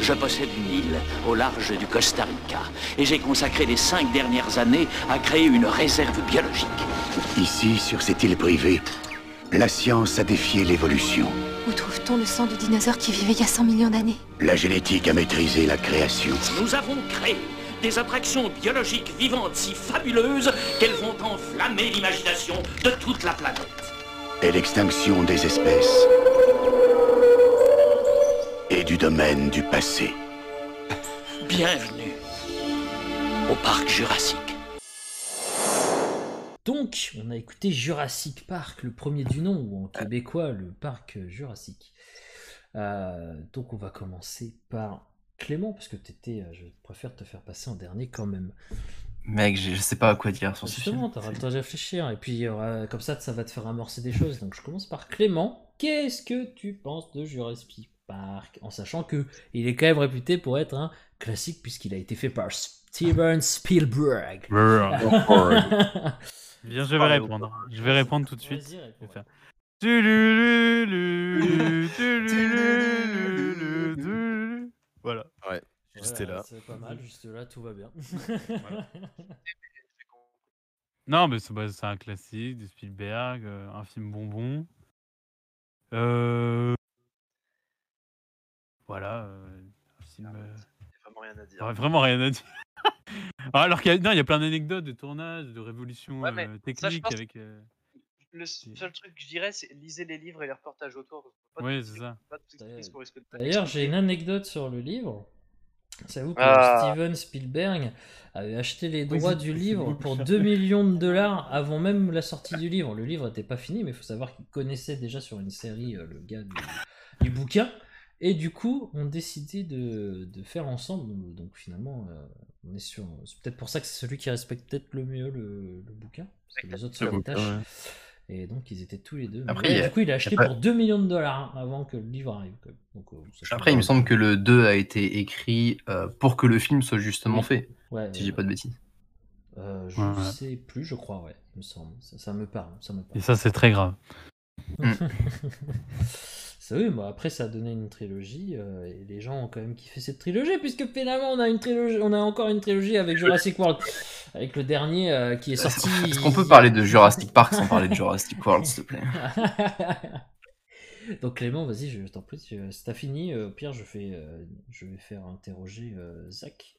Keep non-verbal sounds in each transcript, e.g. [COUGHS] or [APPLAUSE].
Je possède une île au large du Costa Rica et j'ai consacré les cinq dernières années à créer une réserve biologique. Ici, sur cette île privée, la science a défié l'évolution. Où trouve-t-on le sang de dinosaures qui vivaient il y a 100 millions d'années? La génétique a maîtrisé la création. Nous avons créé des attractions biologiques vivantes si fabuleuses qu'elles vont enflammer l'imagination de toute la planète. Et l'extinction des espèces du domaine du passé. Bienvenue au parc Jurassique. Donc, on a écouté Jurassic Park, le premier du nom, ou en québécois, le parc Jurassique. Euh, donc, on va commencer par Clément, parce que t'étais, euh, je préfère te faire passer en dernier quand même. Mec, je, je sais pas à quoi dire sur ce film. Justement, t'auras le temps de réfléchir, et puis euh, comme ça, ça va te faire amorcer des choses. Donc, je commence par Clément. Qu'est-ce que tu penses de Jurassic Park En sachant que il est quand même réputé pour être un classique, puisqu'il a été fait par Steven Spielberg. [LAUGHS] Bien, je vais répondre. Je vais répondre tout de suite. Voilà. Ouais, juste Voilà, là. C'est pas mal, juste là, tout va bien. [LAUGHS] Non, mais c'est bah, c'est un classique de Spielberg, euh, un film bonbon. Euh... Voilà. euh, euh, vraiment rien à dire. j'aurais vraiment rien à dire. [LAUGHS] Ah, Alors qu'il y a, non, il y a plein d'anecdotes de tournage, de révolution Ouais, mais euh, ça, je technique pense avec. euh, Le seul truc que je dirais, c'est lisez les livres et les reportages autour. parce qu'on peut pas Ouais, tout c'est ça. pas tout expliquer ce qu'on risque de pas D'ailleurs, j'ai une anecdote sur le livre. Savez-vous que Ah. Steven Spielberg avait acheté les Oui, droits c'est- du c'est [LAUGHS] livre beaucoup pour cher. 2 millions de dollars [LAUGHS] avant même la sortie du livre. Le livre n'était pas fini, mais il faut savoir qu'il connaissait déjà sur une série euh, le gars du, du bouquin. Et du coup, on décidé de, de faire ensemble. Donc, finalement, euh, on est sur. C'est peut-être pour ça que c'est celui qui respecte peut-être le mieux le, le bouquin. Parce que les autres se Le détachent. ouais. Et donc, ils étaient tous les deux. Après, a- du coup, il a acheté pour 2 millions de dollars hein, avant que le livre arrive. Donc, euh, Après, il me semble que le 2 a été écrit euh, pour que le film soit justement Oui. fait, Ouais, si j'ai pas de bêtises. je Ouais. sais plus, je crois, ouais, il me semble. Ça, ça me parle, ça me Et parle. ça, c'est très grave. [LAUGHS] Ça, oui, bon, après, ça a donné une trilogie, euh, et les gens ont quand même kiffé cette trilogie, puisque finalement, on a, une trilogie, on a encore une trilogie avec Jurassic World, avec le dernier euh, qui est sorti. Est-ce qu'on peut parler de Jurassic Park sans parler de Jurassic World, s'il te plaît? [LAUGHS] Donc Clément, vas-y, je t'en prie, si si t'as fini, euh, au pire, je, fais, euh, je vais faire interroger euh, Zach.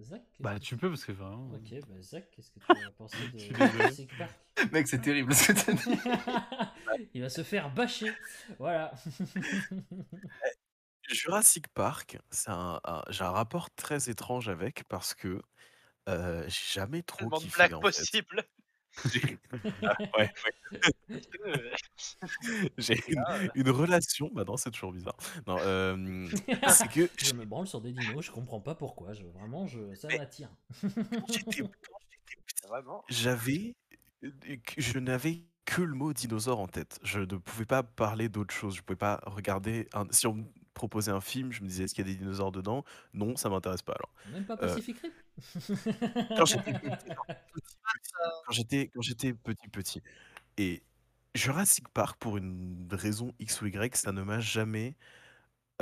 Zach Bah, tu peux, parce que vraiment. Ok, bah Zach, qu'est-ce que [LAUGHS] tu as pensé de. Jurassic Park [LAUGHS] Mec, c'est terrible ce que t'as dit. [LAUGHS] Il va se faire bâcher. Voilà. Jurassic Park, c'est un, un- j'ai un rapport très étrange avec parce que euh, j'ai jamais trop Tellement de kiffé blagues en fait. possibles. J'ai- [LAUGHS] Ah, ouais, ouais. [LAUGHS] J'ai une, une relation, bah non, c'est toujours bizarre. Non, euh, [LAUGHS] c'est que je me branle sur des dinos, je comprends pas pourquoi. Je, vraiment, je, ça m'attire. j'avais, euh, que- je n'avais que le mot dinosaure en tête. Je ne pouvais pas parler d'autre chose. Je pouvais pas regarder. Un, si on me proposait un film, je me disais est-ce qu'il y a des dinosaures dedans? Non, ça m'intéresse pas. Alors, Même pas Euh, Pacific Rim? [LAUGHS] quand j'étais petit, petit, petit petit et Jurassic Park pour une raison X ou Y ça ne m'a jamais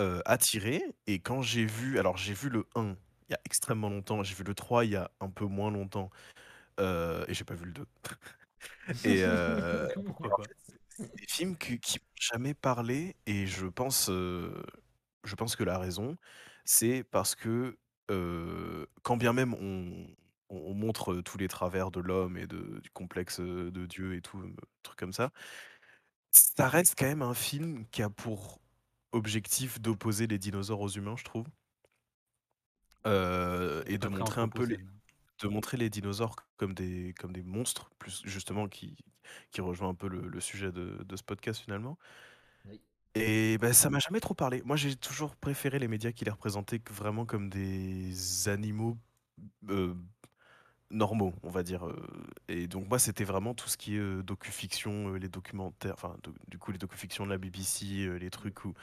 euh, attiré. Et quand j'ai vu alors j'ai vu le 1 il y a extrêmement longtemps j'ai vu le 3 il y a un peu moins longtemps euh, et j'ai pas vu le 2 [LAUGHS] et euh, Pourquoi en pas? fait, c'est c'est des films qui, qui m'ont jamais parlé et je pense euh, je pense que la raison c'est parce que quand bien même on, on- on montre tous les travers de l'homme et de, du complexe de Dieu et tout, truc comme ça, ça reste quand même un film qui a pour objectif d'opposer les dinosaures aux humains, je trouve. Et de montrer un peu les, anthropocène. de montrer les dinosaures comme des, comme des monstres, plus justement qui, qui rejoint un peu le, le sujet de, de ce podcast finalement. Oui. Et ben, ça m'a jamais trop parlé. Moi, j'ai toujours préféré les médias qui les représentaient que vraiment comme des animaux euh, normaux, on va dire. euh. Et donc, moi, c'était vraiment tout ce qui est euh, docu-fiction, euh, les documentaires, enfin, do- du coup, les docu-fictions de la BBC, euh, les trucs où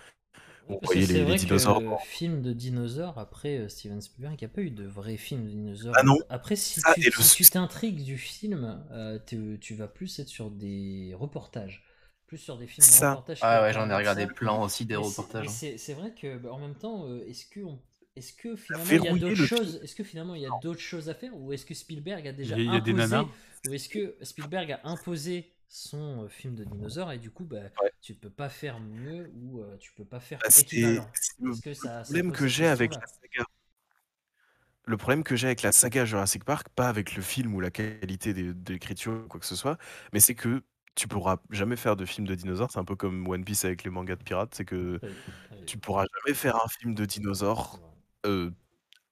Ouais, on parce que voyait c'est les, les vrai dinosaures. que film de dinosaures, après euh, Steven Spielberg, il n'y a pas eu de vrai film de dinosaures. Ah non, Après, si ça tu et le si tu t'intrigues du film, euh, tu, tu vas plus être sur des reportages. Plus sur des films de Ça. reportage. Ah ouais, j'en ai regardé ça. plein aussi des reportages. hein. C'est vrai que bah, en même temps, euh, est-ce que on- est-ce que finalement il y a d'autres choses Est-ce que finalement il y a d'autres choses à faire ou est-ce que Spielberg a déjà Il y a- il y a des imposé nanas. ou est-ce que Spielberg a imposé son euh, film de dinosaures et du coup bah Ouais. tu peux pas faire mieux ou euh, tu peux pas faire Bah, équivalent? le que ça, problème que j'ai avec la saga. Le problème que j'ai avec la saga Jurassic Park, pas avec le film ou la qualité l'écriture ou quoi que ce soit, mais c'est que tu pourras jamais faire de film de dinosaures. C'est un peu comme One Piece avec les mangas de pirates, c'est que tu pourras jamais faire un film de dinosaures euh,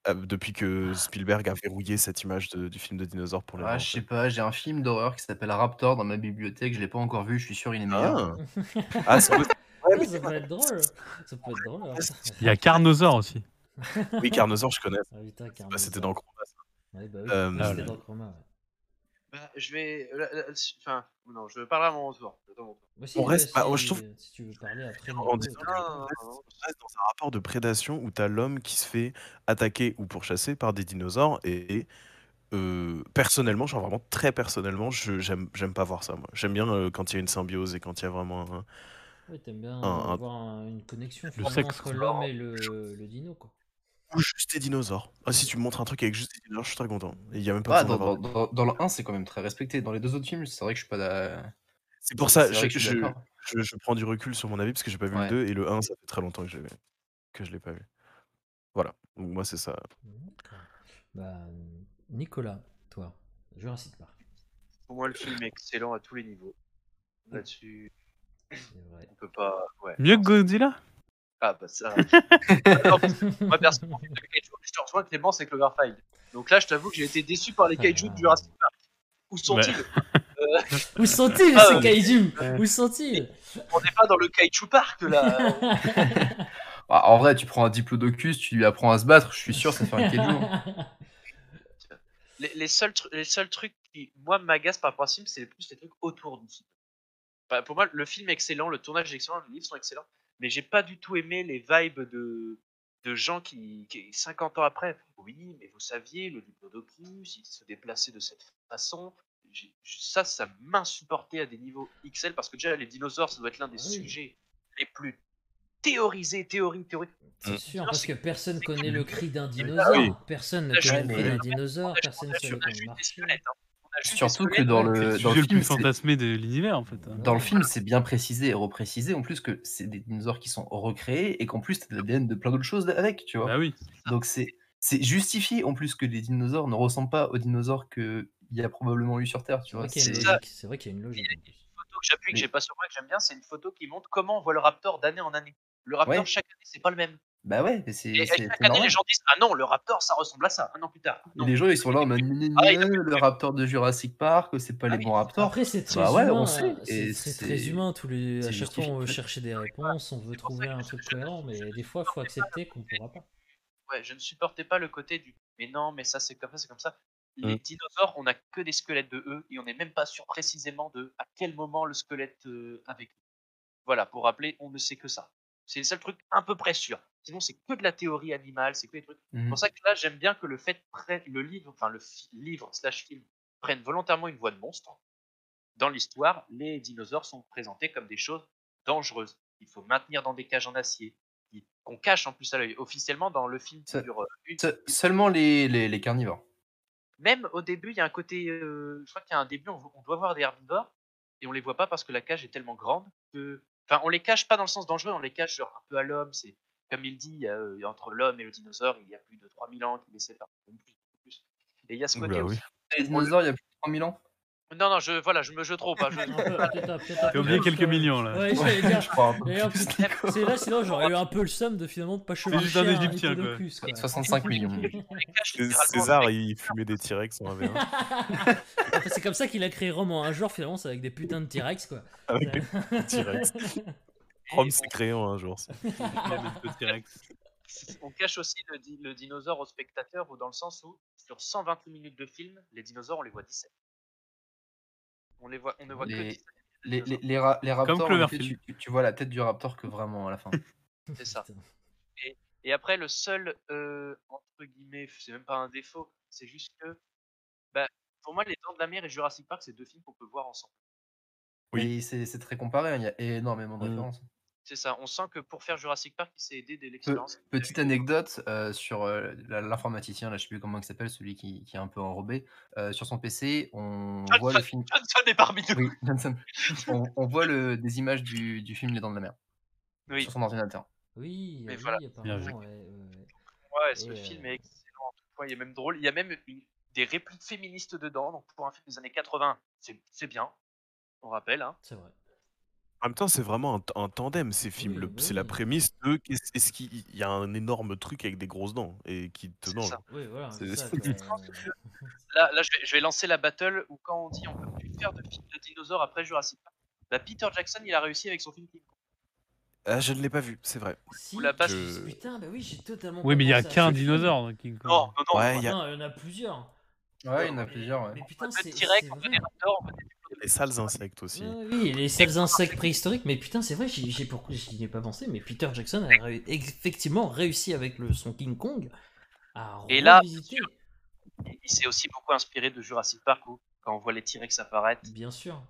euh, depuis que Spielberg a verrouillé cette image de- du film de dinosaures pour les Ah, gens. je sais pas, j'ai un film d'horreur qui s'appelle Raptor dans ma bibliothèque, je l'ai pas encore vu, je suis sûr il est meilleur. Ah, [LAUGHS] ah. Ouais, ça peut être drôle. Ça peut être drôle. hein. Il y a Carnosaure aussi. Oui, Carnosaure, je connais. Ah, C'était dans Chroma. Ouais, bah oui, Euh, c'était là. dans Chroma. ouais. Bah, je vais. là, Enfin, non, je parlerai à mon retour. On reste oh, je trouve- si tu veux parler après. En Nico, disant t'as- que- Non, non, non, reste- non, non. on reste dans un rapport de prédation où tu as l'homme qui se fait attaquer ou pourchasser par des dinosaures et euh, personnellement, genre vraiment très personnellement, je j'aime j'aime pas voir ça moi. J'aime bien euh, quand il y a une symbiose et quand il y a vraiment un... Ouais, t'aimes bien Un- un- avoir un- une connexion Le finalement, sexe, entre l'homme et le, le dino, quoi. Ou juste des dinosaures. Ah, si tu me montres un truc avec juste des dinosaures, je suis très content. Il y a même pas Ah, besoin dans, d'avoir- dans, dans, dans le 1, c'est quand même très respecté. Dans les deux autres films, c'est vrai que je suis pas d'a- C'est pour ça je, que je je, prends du recul sur mon avis parce que j'ai pas vu Ouais. le 2 et le 1 ça fait très longtemps que je l'ai que je l'ai pas vu. Voilà. Donc moi c'est ça. Bah, Nicolas, toi, Jurassic Park, Pour moi, le film est excellent à tous les niveaux. Là-dessus, on peut pas. Ouais. Mieux que Godzilla? Ah, bah ça. [LAUGHS] Alors, moi, personnellement, le kaiju, je te rejoins Clément, c'est Cloverfield. Donc là, je t'avoue que j'ai été déçu par les kaijus de Jurassic Park. Où sont-ils Où sont-ils Ah, ces ouais. kaiju Où sont-ils? On n'est pas dans le kaiju park là. [LAUGHS] Ah, en vrai, tu prends un diplodocus, tu lui apprends à se battre, je suis sûr ça fait un kaiju. hein. [LAUGHS] les, les seuls tru- les seuls trucs qui, moi, m'agacent par rapport à ce film, c'est plus les trucs autour du film. Pour moi, le film est excellent, le tournage est excellent, les livres sont excellents, mais j'ai pas du tout aimé les vibes de, de gens qui, qui, 50 ans après, oui, mais vous saviez, le diplodocus, il se déplaçait de cette façon. J'ai- Ça, ça m'insupportait à des niveaux XL parce que déjà, les dinosaures, ça doit être l'un des Ah oui. sujets les plus théorisés, théorie, théorie. C'est sûr, parce que personne connaît le cri d'un oui. dinosaure. Personne ne connaît le cri d'un dinosaure, personne on ne a sait Surtout que dans le, dans le film, fantasmé de l'univers en fait. dans le film, c'est bien précisé et reprécisé en plus que c'est des dinosaures qui sont recréés et qu'en plus t'as de l'ADN de plein d'autres choses avec, tu vois. Bah oui. Donc c'est c'est justifié en plus que les dinosaures ne ressemblent pas aux dinosaures qu'il y a probablement eu sur Terre, tu C'est vois. vrai qu'il y a une C'est- vrai qu'il y a une logique. plus. photo que j'appuie, que j'ai pas sur moi, que j'aime bien, c'est une photo qui montre comment on voit le Raptor d'année en année. Le Raptor, Ouais. chaque année, c'est pas le même. Bah ouais, mais c'est Et, chaque année, les gens disent Ah non, le Raptor, ça ressemble à ça, un an plus tard. Non. les gens ils sont là en mode Ah, a le raptor de Jurassic Park, c'est pas Ah les oui. bons raptors. Après, c'est très Bah humain. hein. C'est c'est- très humain. Tous les... À chaque fois, on veut chercher des réponses, on veut trouver un truc cohérent, mais des fois, il faut accepter qu'on ne pourra pas. Ouais, je ne supportais pas le côté du Mais non, mais ça, c'est comme ça, c'est comme ça. Les Mm. dinosaures, on n'a que des squelettes de eux et on n'est même pas sûr précisément de à quel moment le squelette euh, a vécu. Voilà, pour rappeler, on ne sait que ça. C'est le seul truc à peu près sûr. Sinon, c'est que de la théorie animale, c'est que des trucs. C'est pour ça que là, j'aime bien que le fait le livre, enfin le livre slash film prenne volontairement une voie de monstre. Dans l'histoire, les dinosaures sont présentés comme des choses dangereuses. Il faut maintenir dans des cages en acier, qu'on cache en plus à l'œil. Officiellement, dans le film dure euh, une. Se- Seulement les, les, les carnivores. Même au début, il y a un côté. euh, je crois qu'il y a un début, on, on doit voir des herbivores et on les voit pas parce que la cage est tellement grande que. Enfin, on les cache pas dans le sens dangereux, on les cache genre un peu à l'homme. C'est comme il dit, il y a, euh, entre l'homme et le dinosaure, il y a plus de 3000 ans qui les séparent. Plus, plus. Et il y a ce côté. Oula, aussi- oui. Les dinosaures, il y a plus de 3000 ans? Non, non, je, voilà, je me je trompe. hein, je- T'as [LAUGHS] oublié plus, quelques euh, millions là. Ouais, j'allais dire. Je crois plus. c'est là, sinon j'aurais eu un peu le seum de finalement de pas chevaucher juste un Égyptien, quoi. Diplodocus, quoi. 65 millions. César, il fumait des T-Rex en avait un. Enfin, c'est comme ça qu'il a créé Roman. Un jour, finalement, c'est avec des putains de T-Rex, quoi. Avec des T-Rex. [LAUGHS] Rome s'est créé en un jour. T-Rex. On cache aussi le, di- le dinosaure au spectateur, ou dans le sens où, sur 128 minutes de film, les dinosaures, on les voit 17. On, les voit, on ne voit que Les- 17. Les, les, les, ra- les raptors, en tu, vois la tête du raptor que vraiment à la fin. [LAUGHS] C'est ça. Et après, le seul, euh, entre guillemets, c'est même pas un défaut, c'est juste que, bah, pour moi, Les Dents de la Mer et Jurassic Park, c'est deux films qu'on peut voir ensemble. Oui. Et c'est c'est très comparé, hein, il y a énormément de Mmh. références. C'est ça, on sent que pour faire Jurassic Park, il s'est aidé de Pe l'expérience. petite anecdote, heu, sur, la l'informaticien, là, je sais plus comment il s'appelle, celui qui qui est un peu enrobé, heu, sur son PC, on voit le film Johnson est parmi nous. oui, Johnson. [LAUGHS] On on voit le des images du du film Les Dents de la Mer, Oui. sur son ordinateur. Oui, Mais oui, voilà. apparemment, ouais, ouais, ouais. Ce Et, film euh, est excellent. en tout point, Il est même drôle. Il y a même une- des répliques féministes dedans. Donc pour un film des années 80, c'est c'est bien. On rappelle. Hein. C'est vrai. En même temps, c'est vraiment un, t- un tandem ces films. Oui, Le- bah c'est la oui. prémisse de qu'est-ce est-ce qu'il il y a un énorme truc avec des grosses dents et qui te C'est mange. ça. Oui, voilà, C'est- c'est ça. c'est-. Là, là je, vais, je vais lancer la battle où quand on dit on peut plus faire de films de dinosaures après Jurassic Park, bah Peter Jackson il a réussi avec son film King Kong. Ah, je ne l'ai pas vu, c'est vrai. Si, Ou la base- Je- putain, bah oui, j'ai totalement. Oui, mais il y a qu'un film. dinosaure dans King Kong. Non, non, non. Ouais, il y a Non, il y en a plusieurs. Ouais, il y en a plusieurs, ouais. Mais On putain, veut c'est. de T-Rex, c'est on vrai. des raptors, on des les sales insectes aussi. Oui, les seuls insectes préhistoriques, mais putain, c'est vrai, j'y j'ai pourquoi j'y ai pas pensé, mais Peter Jackson a ré- effectivement réussi avec le, son King Kong à Et là, revisiter. Il, s'est aussi beaucoup inspiré de Jurassic Park où quand on voit les T-Rex apparaître, Bien sûr.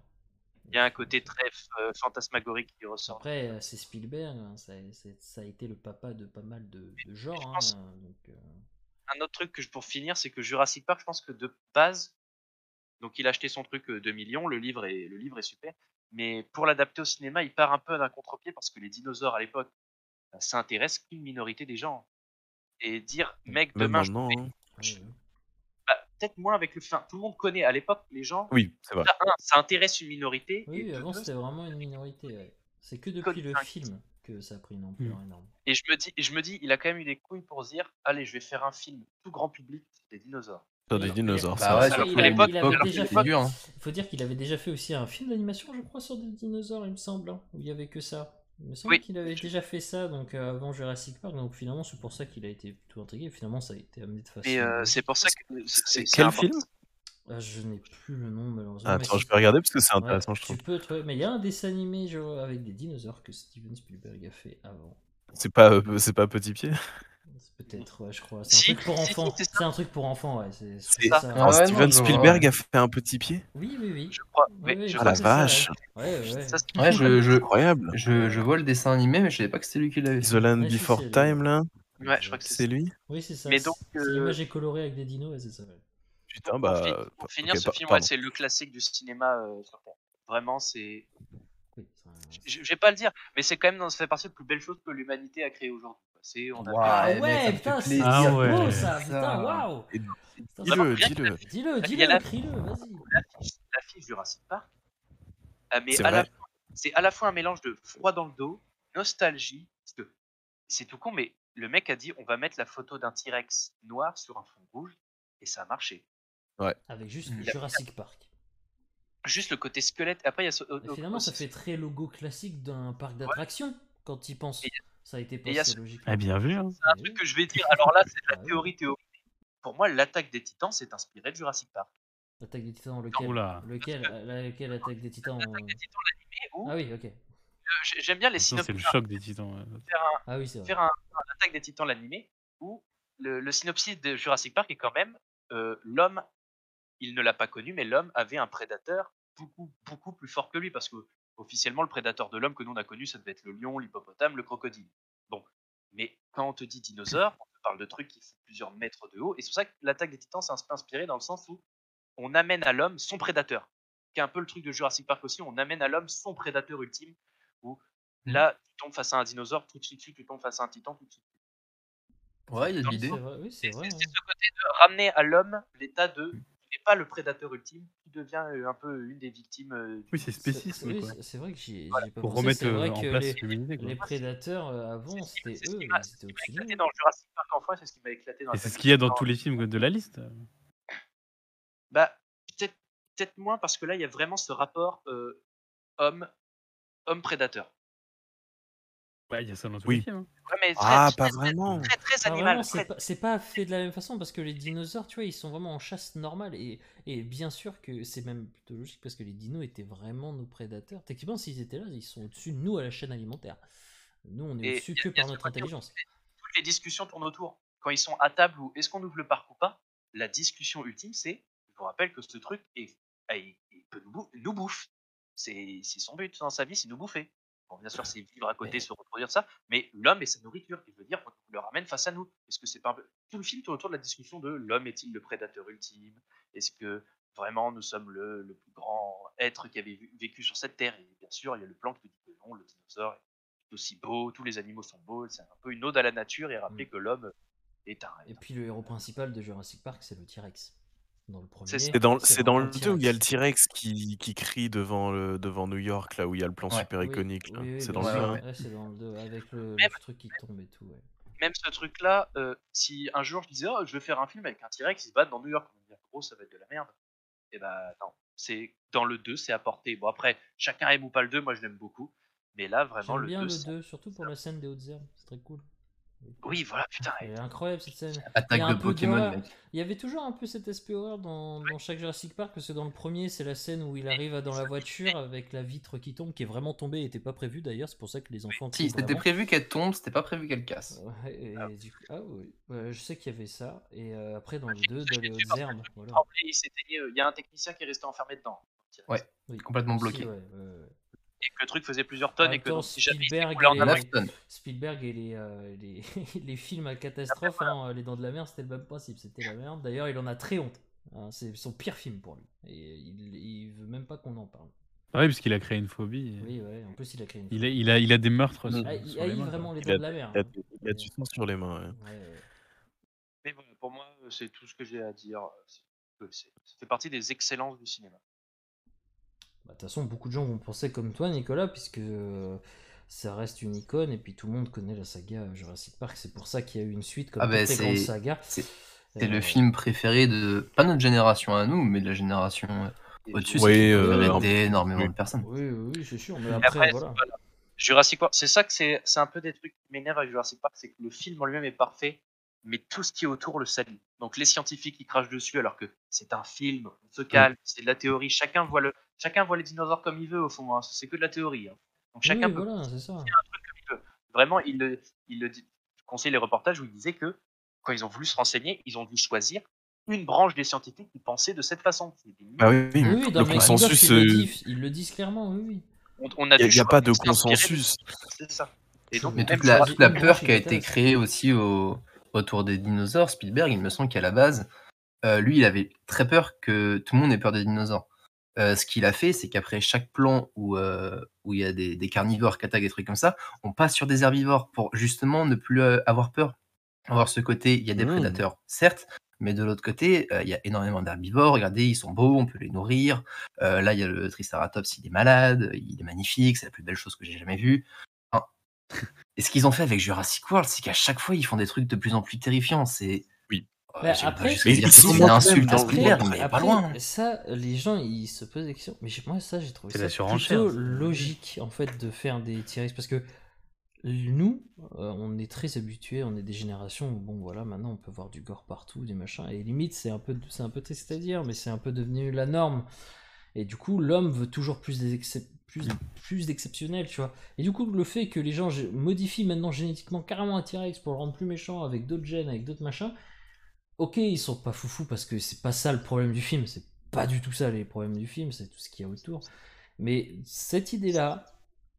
il y a un côté très euh, fantasmagorique qui ressort. Après, euh, c'est Spielberg, hein, ça, c'est- ça a été le papa de pas mal de, de genres. hein, donc, euh, Un autre truc que je, pour finir, c'est que Jurassic Park, je pense que de base, donc il a acheté son truc euh, 2 millions, le livre est, le livre est super, mais pour l'adapter au cinéma, il part un peu d'un contre-pied parce que les dinosaures à l'époque, euh, ça intéresse qu'une minorité des gens. Et dire, mec, demain, je- hein. bah, peut-être moins avec le fin. Tout le monde connaît à l'époque les gens. Oui, c'est vrai. Ça, un, ça intéresse une minorité. Oui, et, avant c'était vraiment une minorité. ouais. C'est que depuis le film que ça a pris une ampleur énorme. et je me dis, et je me dis, il a quand même eu des couilles pour se dire, allez, je vais faire un film tout grand public sur des dinosaures. Sur des dinosaures. Bah ça, ouais, ça- alors surtout à l'époque, dur, hein. Il faut dire qu'il avait déjà fait aussi un film d'animation, je crois, sur des dinosaures, il me semble, hein, où il y avait que ça. Il me semble Oui. qu'il avait déjà fait ça donc euh, avant Jurassic Park, donc finalement c'est pour ça qu'il a été plutôt intrigué. Finalement, ça a été amené de façon. Et euh, c'est pour ça que c'est- c'est c'est Quel film? Ah, je n'ai plus le nom malheureusement. Attends, mais je peux regarder parce que c'est Ouais, intéressant, je tu trouve. peux trouver, mais il y a un dessin animé genre, avec des dinosaures que Steven Spielberg a fait avant. C'est pas, euh, c'est pas Petit Pied? C'est Peut-être, ouais, je crois. C'est Si, un truc pour si, enfants. c'est un truc pour enfants, ouais. C'est C'est- c'est ça. ça. Ah ouais, Steven non, Spielberg ouais. a fait un Petit Pied Oui, oui, oui. Je crois. Oui, mais oui, je je Ah crois la c'est ça, vache Ouais, ouais, ouais. Ça, je, je, Incroyable je, je vois le dessin animé, mais je savais pas que c'était lui qui l'avait fait. The Land Ouais, si, Before. Time, là Ouais, je crois que c'est lui Oui, c'est ça. Mais c'est- donc, c'est euh, l'image est colorée avec des dinos, ouais, c'est ça. ouais. Putain, Pour, bah. pour finir, ce film, c'est le classique du cinéma euh. Vraiment, c'est. Je vais pas le dire, mais c'est quand même dans ça fait partie des plus belles choses que l'humanité a créé aujourd'hui. C'est on a Waouh. Ah Ouais, mec, ouais, putain, c'est. Ah ouais. beau ça, Ça. putain, waouh Dis-le, dis-le. Dis-le, Il y a dis-le, la- crie-le, vas-y. l'affiche Jurassic Park. Ah, mais C'est à la fois- c'est à la fois un mélange de froid dans le dos, nostalgie, parce que c'est tout con, mais le mec a dit on va mettre la photo d'un T-Rex noir sur un fond rouge, et ça a marché. Avec juste Mm. Jurassic Park. Juste le côté squelette. Après, il y a ce- finalement, ça fait très logo classique d'un parc d'attractions quand il pense. Et- Ça a été il y a pensé ce- logiquement. Ah, bien vu. Hein. un truc que je vais dire. Alors là, c'est de la Ah théorie théorie. Pour moi, l'attaque des Titans s'est inspirée de Jurassic Park. L'attaque des titans, lequel Oula. Lequel euh, Lequel attaque des titans L'attaque des Titans l'animé Ah oui, ok. euh, j'ai- j'aime bien les Sinon, C'est le synopsis. choc des titans. ouais. Faire un, Ah oui, c'est vrai. faire un, un attaque des Titans l'animé où le, le synopsis de Jurassic Park est quand même euh, l'homme, il ne l'a pas connu, mais l'homme avait un prédateur beaucoup beaucoup plus fort que lui parce que officiellement le prédateur de l'homme que nous on a connu, ça devait être le lion, l'hippopotame, le crocodile. Bon, mais quand on te dit dinosaure, on te parle de trucs qui font plusieurs mètres de haut, et c'est pour ça que l'attaque des Titans s'est inspiré dans le sens où on amène à l'homme son prédateur, qui est un peu le truc de Jurassic Park aussi, on amène à l'homme son prédateur ultime, où là tu tombes face à un dinosaure, tout de suite tu tombes face à un titan, tout de suite. Ouais, il y a l'idée. c'est ce côté de ramener à l'homme l'état de n'es pas le prédateur ultime, tu deviens euh, un peu une des victimes. euh, du- Oui, c'est spécisme. c'est- vrai que j'y ai j'y ai pas Pour pensé. remettre C'est vrai euh, en que place les, les prédateurs avant, C'est ce qui- c'était eux, qui qui de éclaté dans Jurassic Park en France, c'est ce qui m'a éclaté dans Et c'est ce qu'il y a dans tous les films de la liste. Bah, peut-être peut moins parce que là, il y a vraiment ce rapport euh, homme homme prédateur. Il y a ça dans tous Oui. les films. hein. Ouais, mais très, Ah, très, pas très, vraiment. Très, très, Pas animal. c'est pas, fait de la même façon parce que les dinosaures, tu vois, ils sont vraiment en chasse normale et, et bien sûr que c'est même plutôt logique parce que les dinos étaient vraiment nos prédateurs. Techniquement, s'ils étaient là, ils sont au-dessus de nous à la chaîne alimentaire. Nous, on est au-dessus que par notre intelligence. Toutes les discussions tournent autour. Quand ils sont à table ou est-ce qu'on ouvre le parc ou pas, la discussion ultime, c'est je vous rappelle que ce truc est, est- est- peut nous, bou- nous bouffe. C'est c'est son but dans sa vie, c'est nous bouffer. Bon, bien sûr, c'est vivre à côté, se reproduire ça, mais l'homme est sa nourriture. Je veux dire, on le ramène face à nous. Est-ce que c'est pas un peu... Tout le film tourne autour de la discussion de l'homme est-il le prédateur ultime? Est-ce que vraiment nous sommes le, le plus grand être qui avait vécu sur cette terre? Et bien sûr, il y a le plan qui dit que non, le dinosaure est aussi beau, tous les animaux sont beaux. C'est un peu une ode à la nature et rappeler Mm. que l'homme est un. Et puis le héros principal de Jurassic Park, c'est le T-Rex. Dans le premier, C'est dans, c'est dans vraiment le 2 où il y a le T-Rex. Qui, qui crie devant, le, devant New York, là où il y a le plan Ouais. super Oui, iconique. oui, oui, c'est bien dans le sûr. 2. ouais. Ouais, c'est dans le 2, avec le, le truc qui tombe et tout. ouais. Même ce truc-là, euh, si un jour je disais, oh, je veux faire un film avec un T-Rex qui se bat dans New York, on va me dire, gros, ça va être de la merde. Et bah non, c'est dans le 2, c'est apporté. Bon après, chacun aime ou pas le 2, moi je l'aime beaucoup. Mais là, vraiment, J'aime le bien 2, le c'est- 2, surtout pour la scène des hautes herbes, c'est très cool. Oui, voilà, putain. Incroyable cette scène. Attaque de Pokémon, mec. Il y avait toujours un peu cet aspect horreur dans, dans chaque Jurassic Park, parce que dans le premier, c'est la scène où il arrive dans la voiture avec la vitre qui tombe, qui est vraiment tombée, et n'était pas prévue d'ailleurs, c'est pour ça que les enfants. Si, c'était prévu qu'elle tombe, c'était pas prévu qu'elle casse. Ouais, et du coup- ah oui, Ouais, je sais qu'il y avait ça, et euh, après dans le film 2, que je dans les hautes herbes, voilà. il y a un technicien qui est resté enfermé dedans. Ouais, Oui, complètement bloqué. ouais. Et que le truc faisait plusieurs tonnes et que temps, donc, si jamais il Spielberg s'écoulait en et- un 9 tonnes. Spielberg et les, euh, les, [LAUGHS] les films à catastrophe, hein, Les Dents de la Mer, c'était le même principe, c'était la merde. D'ailleurs, il en a très honte. hein, c'est son pire film pour lui. Et il, il veut même pas qu'on en parle. Ah oui, parce qu'il a créé une phobie. Oui, ouais, en plus, il a créé une. Il a, il a, il a des meurtres sur, Ah, il sur les mains. vraiment les Il Dents a, de la Mer. il a- hein. il a du sang sur les mains. ouais. Ouais, ouais. Mais voilà, pour moi, euh, c'est tout ce que j'ai à dire. C'est que c'est- Ça fait partie des excellences du cinéma. Bah, De toute façon, beaucoup de gens vont penser comme toi, Nicolas, puisque euh, ça reste une icône et puis tout le monde connaît la saga Jurassic Park. C'est pour ça qu'il y a eu une suite comme Ah toutes bah, les c'est- grandes sagas. C'est c'est Euh, le film préféré de, pas notre génération à nous, mais de la génération euh, au-dessus. Oui, euh, d'énormément oui. de personnes. Oui, oui, c'est sûr. Mais après, après, voilà. voilà. Jurassic Park, c'est ça que c'est c'est un peu des trucs qui m'énervent avec Jurassic Park, c'est que le film en lui-même est parfait, mais tout ce qui est autour le salit. Donc les scientifiques ils crachent dessus alors que c'est un film, on se calme, c'est de la théorie. Chacun voit le, chacun voit les dinosaures comme il veut au fond. hein. C'est que de la théorie. hein. Donc chacun Oui, peut voilà, c'est ça. comme il veut. Vraiment, il le, il le dit. Je conseille les reportages où il disait que quand ils ont voulu se renseigner, ils ont dû choisir une branche des scientifiques qui pensait de cette façon. Bah oui, oui, Oui, le consensus. ils, le euh, disent, ils le disent clairement, oui, oui. On, on a Il n'y a, pas de consensus. C'est ça. Et donc, Mais toute la, toute peur qui a été créée aussi au, autour des dinosaures, Spielberg, il me semble qu'à la base, euh, lui, il avait très peur que tout le monde ait peur des dinosaures. Euh, ce qu'il a fait, c'est qu'après chaque plan où euh, où il y a des, des carnivores qui attaquent des trucs comme ça, on passe sur des herbivores pour justement ne plus euh, avoir peur. Avoir ce côté, il y a des Mmh. prédateurs, certes, mais de l'autre côté, il y a énormément d'herbivores. Regardez, ils sont beaux, on peut les nourrir. Là, il y a le Triceratops, il est malade, il est magnifique, c'est la plus belle chose que j'ai jamais vue. Enfin, et ce qu'ils ont fait avec Jurassic World, c'est qu'à chaque fois, ils font des trucs de plus en plus terrifiants. C'est. Bah, après- c'est une insulte mais pas loin. ça, les gens, ils se posent des questions. Mais moi, ça, j'ai trouvé ça plutôt logique, en fait, de faire des T-Rex. Parce que nous, euh, on est très habitués, on est des générations où, bon, voilà, maintenant, on peut voir du gore partout, des machins. Et limite, c'est un peu, c'est un peu triste à dire, mais c'est un peu devenu la norme. Et du coup, l'homme veut toujours plus des plus, plus d'exceptionnel, tu vois. Et du coup, le fait que les gens modifient maintenant génétiquement carrément un T-Rex pour le rendre plus méchant avec d'autres gènes, avec d'autres machins, ok, ils sont pas foufous parce que c'est pas ça le problème du film, c'est pas du tout ça les problèmes du film, c'est tout ce qu'il y a autour. Mais cette idée-là,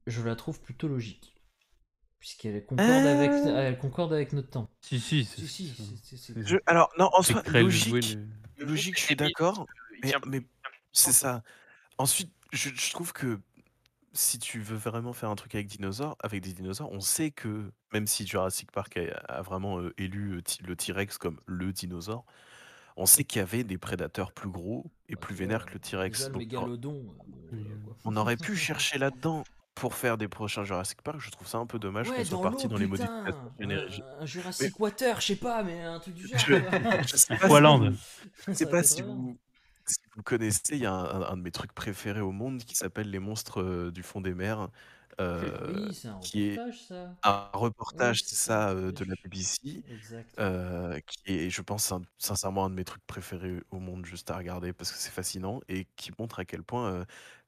je la trouve plutôt logique. Puisqu'elle concorde, Euh. avec, elle concorde avec notre temps. Si, si. c'est- Si, Je- alors, non, en c'est soi, logique, le- logique, je suis d'accord. Mais, c'est ça. Ensuite, je, je trouve que si tu veux vraiment faire un truc avec dinosaures, avec des dinosaures, on sait que même si Jurassic Park a, a vraiment euh, élu euh, le T-Rex comme le dinosaure, on sait qu'il y avait des prédateurs plus gros et Bah, plus tu vois, vénères que le T-Rex. Déjà, le Donc, on- mégalodon. euh, bon, Oui, voilà, quoi. on aurait pu [LAUGHS] chercher là-dedans pour faire des prochains Jurassic Park. Je trouve ça un peu dommage Ouais, qu'on soit dans parti l'eau, dans les putain modifications génériques. Un, un Jurassic Water, je sais pas, mais un truc du genre. Je- [LAUGHS] je sais pas si Aqualand. vous- Ça Je sais pas si vous, si vous connaissez, il y a un, de mes trucs préférés au monde qui s'appelle Les monstres euh, du fond des mers. euh, Oui, c'est un qui est reportage, ça. un reportage, Ouais, c'est ça, euh, de la BBC, Exact. qui est, je pense, un- sincèrement un de mes trucs préférés au monde, juste à regarder parce que c'est fascinant et qui montre à quel point.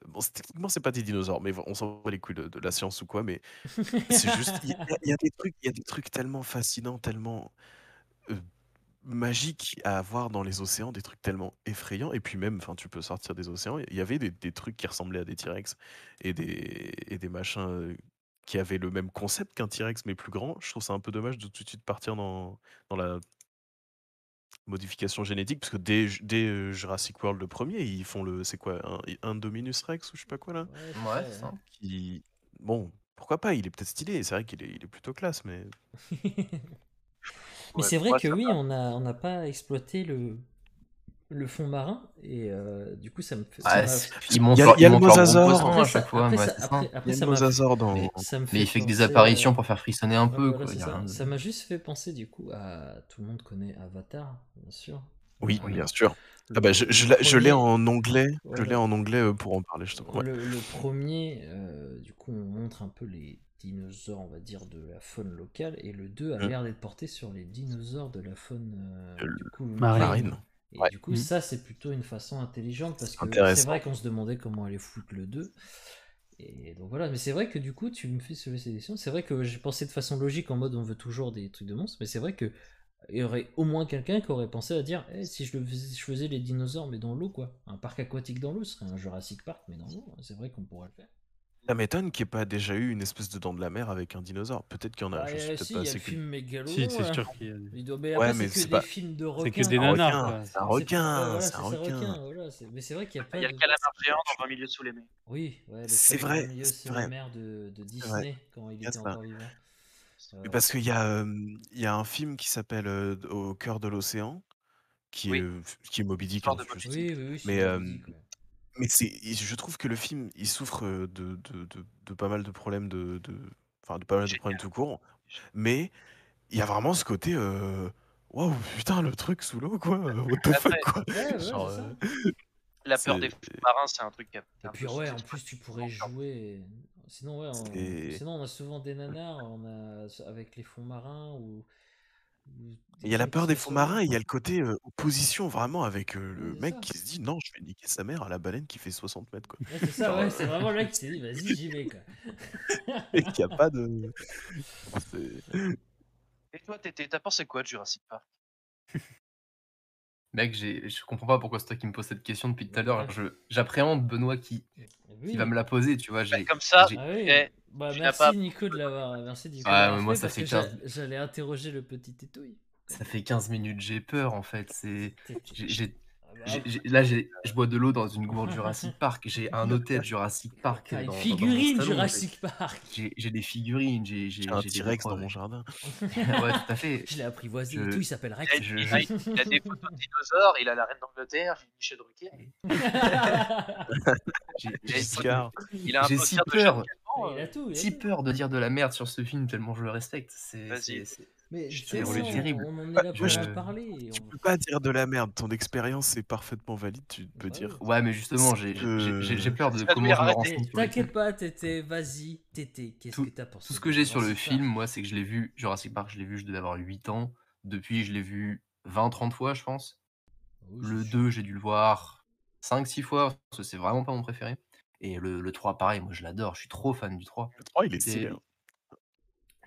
bon, techniquement, c'est pas des dinosaures, mais on s'en bat les couilles de, de la science ou quoi, mais c'est juste. Il y, a- il y a des trucs, il y a des trucs tellement fascinants, tellement. Magique à voir dans les océans, des trucs tellement effrayants. Et puis même, enfin, tu peux sortir des océans. Il y avait des, des trucs qui ressemblaient à des T-Rex et des, et des machins euh, qui avaient le même concept qu'un T-Rex mais plus grand. Je trouve ça un peu dommage de tout de suite partir dans, dans la modification génétique parce que dès, dès euh, Jurassic World le premier, ils font le, c'est quoi, un, un Dominus Rex ou je sais pas quoi là? Ouais, ça, ça. Qui, bon, pourquoi pas Il est peut-être stylé. C'est vrai qu'il est, il est plutôt classe, mais [LAUGHS] Mais Ouais, c'est vrai que oui, va. on a on n'a pas exploité le le fond marin et euh, du coup ça me fait. ça Il y a- il y a le Après, à ça, chaque fois. après, ouais, ça- c'est ça. après, il y après, a ça le m'a mosasaure dans. Mais, ça me mais fait il fait que des apparitions euh, pour faire frissonner un peu. voilà, quoi. a ça. m'a juste fait penser du coup à tout le monde connaît Avatar, bien sûr. Oui, bien sûr. le- Ah bah, je, je l'ai- je l'ai premier- en anglais. Je l'ai en anglais pour en parler justement. Ouais. Le, le premier, euh, du coup, on montre un peu les dinosaures, on va dire, de la faune locale, et le 2 a Mm. l'air d'être porté sur les dinosaures de la faune euh, du coup, marine. Marine. Et Ouais. du coup, Mm. ça, c'est plutôt une façon intelligente, parce que c'est vrai qu'on se demandait comment allait foutre le 2. Et donc voilà, mais c'est vrai que du coup, tu me fais ce sélection. C'est vrai que j'ai pensé de façon logique en mode on veut toujours des trucs de monstres, mais c'est vrai que il y aurait au moins quelqu'un qui aurait pensé à dire Eh, si je, le faisais, je faisais les dinosaures mais dans l'eau quoi, un parc aquatique dans l'eau ce serait un Jurassic Park mais dans l'eau, c'est vrai qu'on pourrait le faire. Ça m'étonne qu'il n'y ait pas déjà eu une espèce de dent de la mer avec un dinosaure. Peut-être qu'il y en a. Bah, je suis euh, peut-être si, pas il y a assez le cul- film Mégalodon. Si, c'est là. sûr qu'il y a. Il doit- mais Ouais, mais c'est que c'est des pas- films de C'est requins. que des un nanars, requin, quoi. c'est un C'est- requin, c'est un requin. voilà, c'est- mais c'est vrai qu'il n'y a pas Il y a le de- calamar géant dans 20 milieux sous les mers. Oui, ouais, le C'est vrai, milieu c'est sur vrai. la mer de. Disney quand il y était ça. encore vivant. Euh, Parce qu'il y, a, euh, il y a un film qui s'appelle euh, Au cœur de l'océan, qui, Oui. est, euh, qui est Moby Dick. Hein, Oui, oui, oui, c'est Mais, Moby euh, Dick, ouais. Mais c'est, je trouve que le film, il souffre de, de, de, de pas mal de problèmes de, de, enfin de pas mal de Génial. problèmes tout court. Mais il y a vraiment ce côté, waouh, putain, le truc sous l'eau, quoi. [LAUGHS] What the fuck, Après, quoi. Ouais, ouais, Genre, c'est ça. euh, La peur des fonds marins, c'est un truc qui a. Et puis ouais, en plus tu pourrais jouer. Sinon ouais, on... Sinon on a souvent des nanars, on a avec les fonds marins ou. Des il y a la peur des fonds marins, et il y a le côté euh, opposition vraiment avec euh, le c'est mec ça. qui se dit non, je vais niquer sa mère à la baleine qui fait 60 mètres, quoi. Ouais, c'est ça, ouais, c'est vraiment là qui s'est dit vas-y j'y vais quoi. [LAUGHS] et qu'il n'y a pas de. [LAUGHS] c'est- Et toi, t'étais- t'as pensé quoi de Jurassic Park? Mec, j'ai- je comprends pas pourquoi c'est toi qui me poses cette question depuis tout à l'heure. Je- J'appréhende Benoît qui, Oui. qui va me la poser, tu vois. Bah, j'ai- Comme ça, j'ai- Ah oui. Eh, bah, merci pas- Nico de l'avoir merci Nico moi, fait ça fait que 15 j'a- j'allais interroger le petit tétouille. Ça fait 15 minutes, j'ai peur en fait. J'ai- Là, j'ai- je bois de l'eau dans une gourde Jurassic Park. J'ai un [LAUGHS] hôtel Jurassic Park. Dans- une dans figurine Jurassic Park. J'ai des figurines, j'ai un T-Rex dans mon jardin. [LAUGHS] ouais, tout à fait. [LAUGHS] Je l'ai apprivoisé Je- et tout, il s'appelle Rex. il a, Je- il a- il a des photos de dinosaures, il a la reine d'Angleterre, j'ai Michel Drucker. J'ai- Il a, un si de peur. Jacques Calment, il euh, a tout. il a si peur de dire de la merde sur ce film tellement je le respecte. C'est- Mais Je c'est terrible. on en est là pour Je- parler. et Tu on- peux pas dire de la merde. Ton expérience est parfaitement valide. Tu peux Bah dire. oui. Ouais, mais justement, j'ai Euh, peur de comment je me T'inquiète pas, Tété, vas-y, Tété, qu'est-ce Tout- que t'as pensé Tout ce que j'ai sur le film, moi, c'est que je l'ai vu, Jurassic Park, je l'ai vu, je devais avoir 8 ans. Depuis, je l'ai vu 20-30 fois, je pense. Oui, Le c'est 2, j'ai dû le voir 5-6 fois, parce que c'est vraiment pas mon préféré. Et le, le 3, pareil, moi je l'adore, je suis trop fan du 3. Le 3, il est stylé.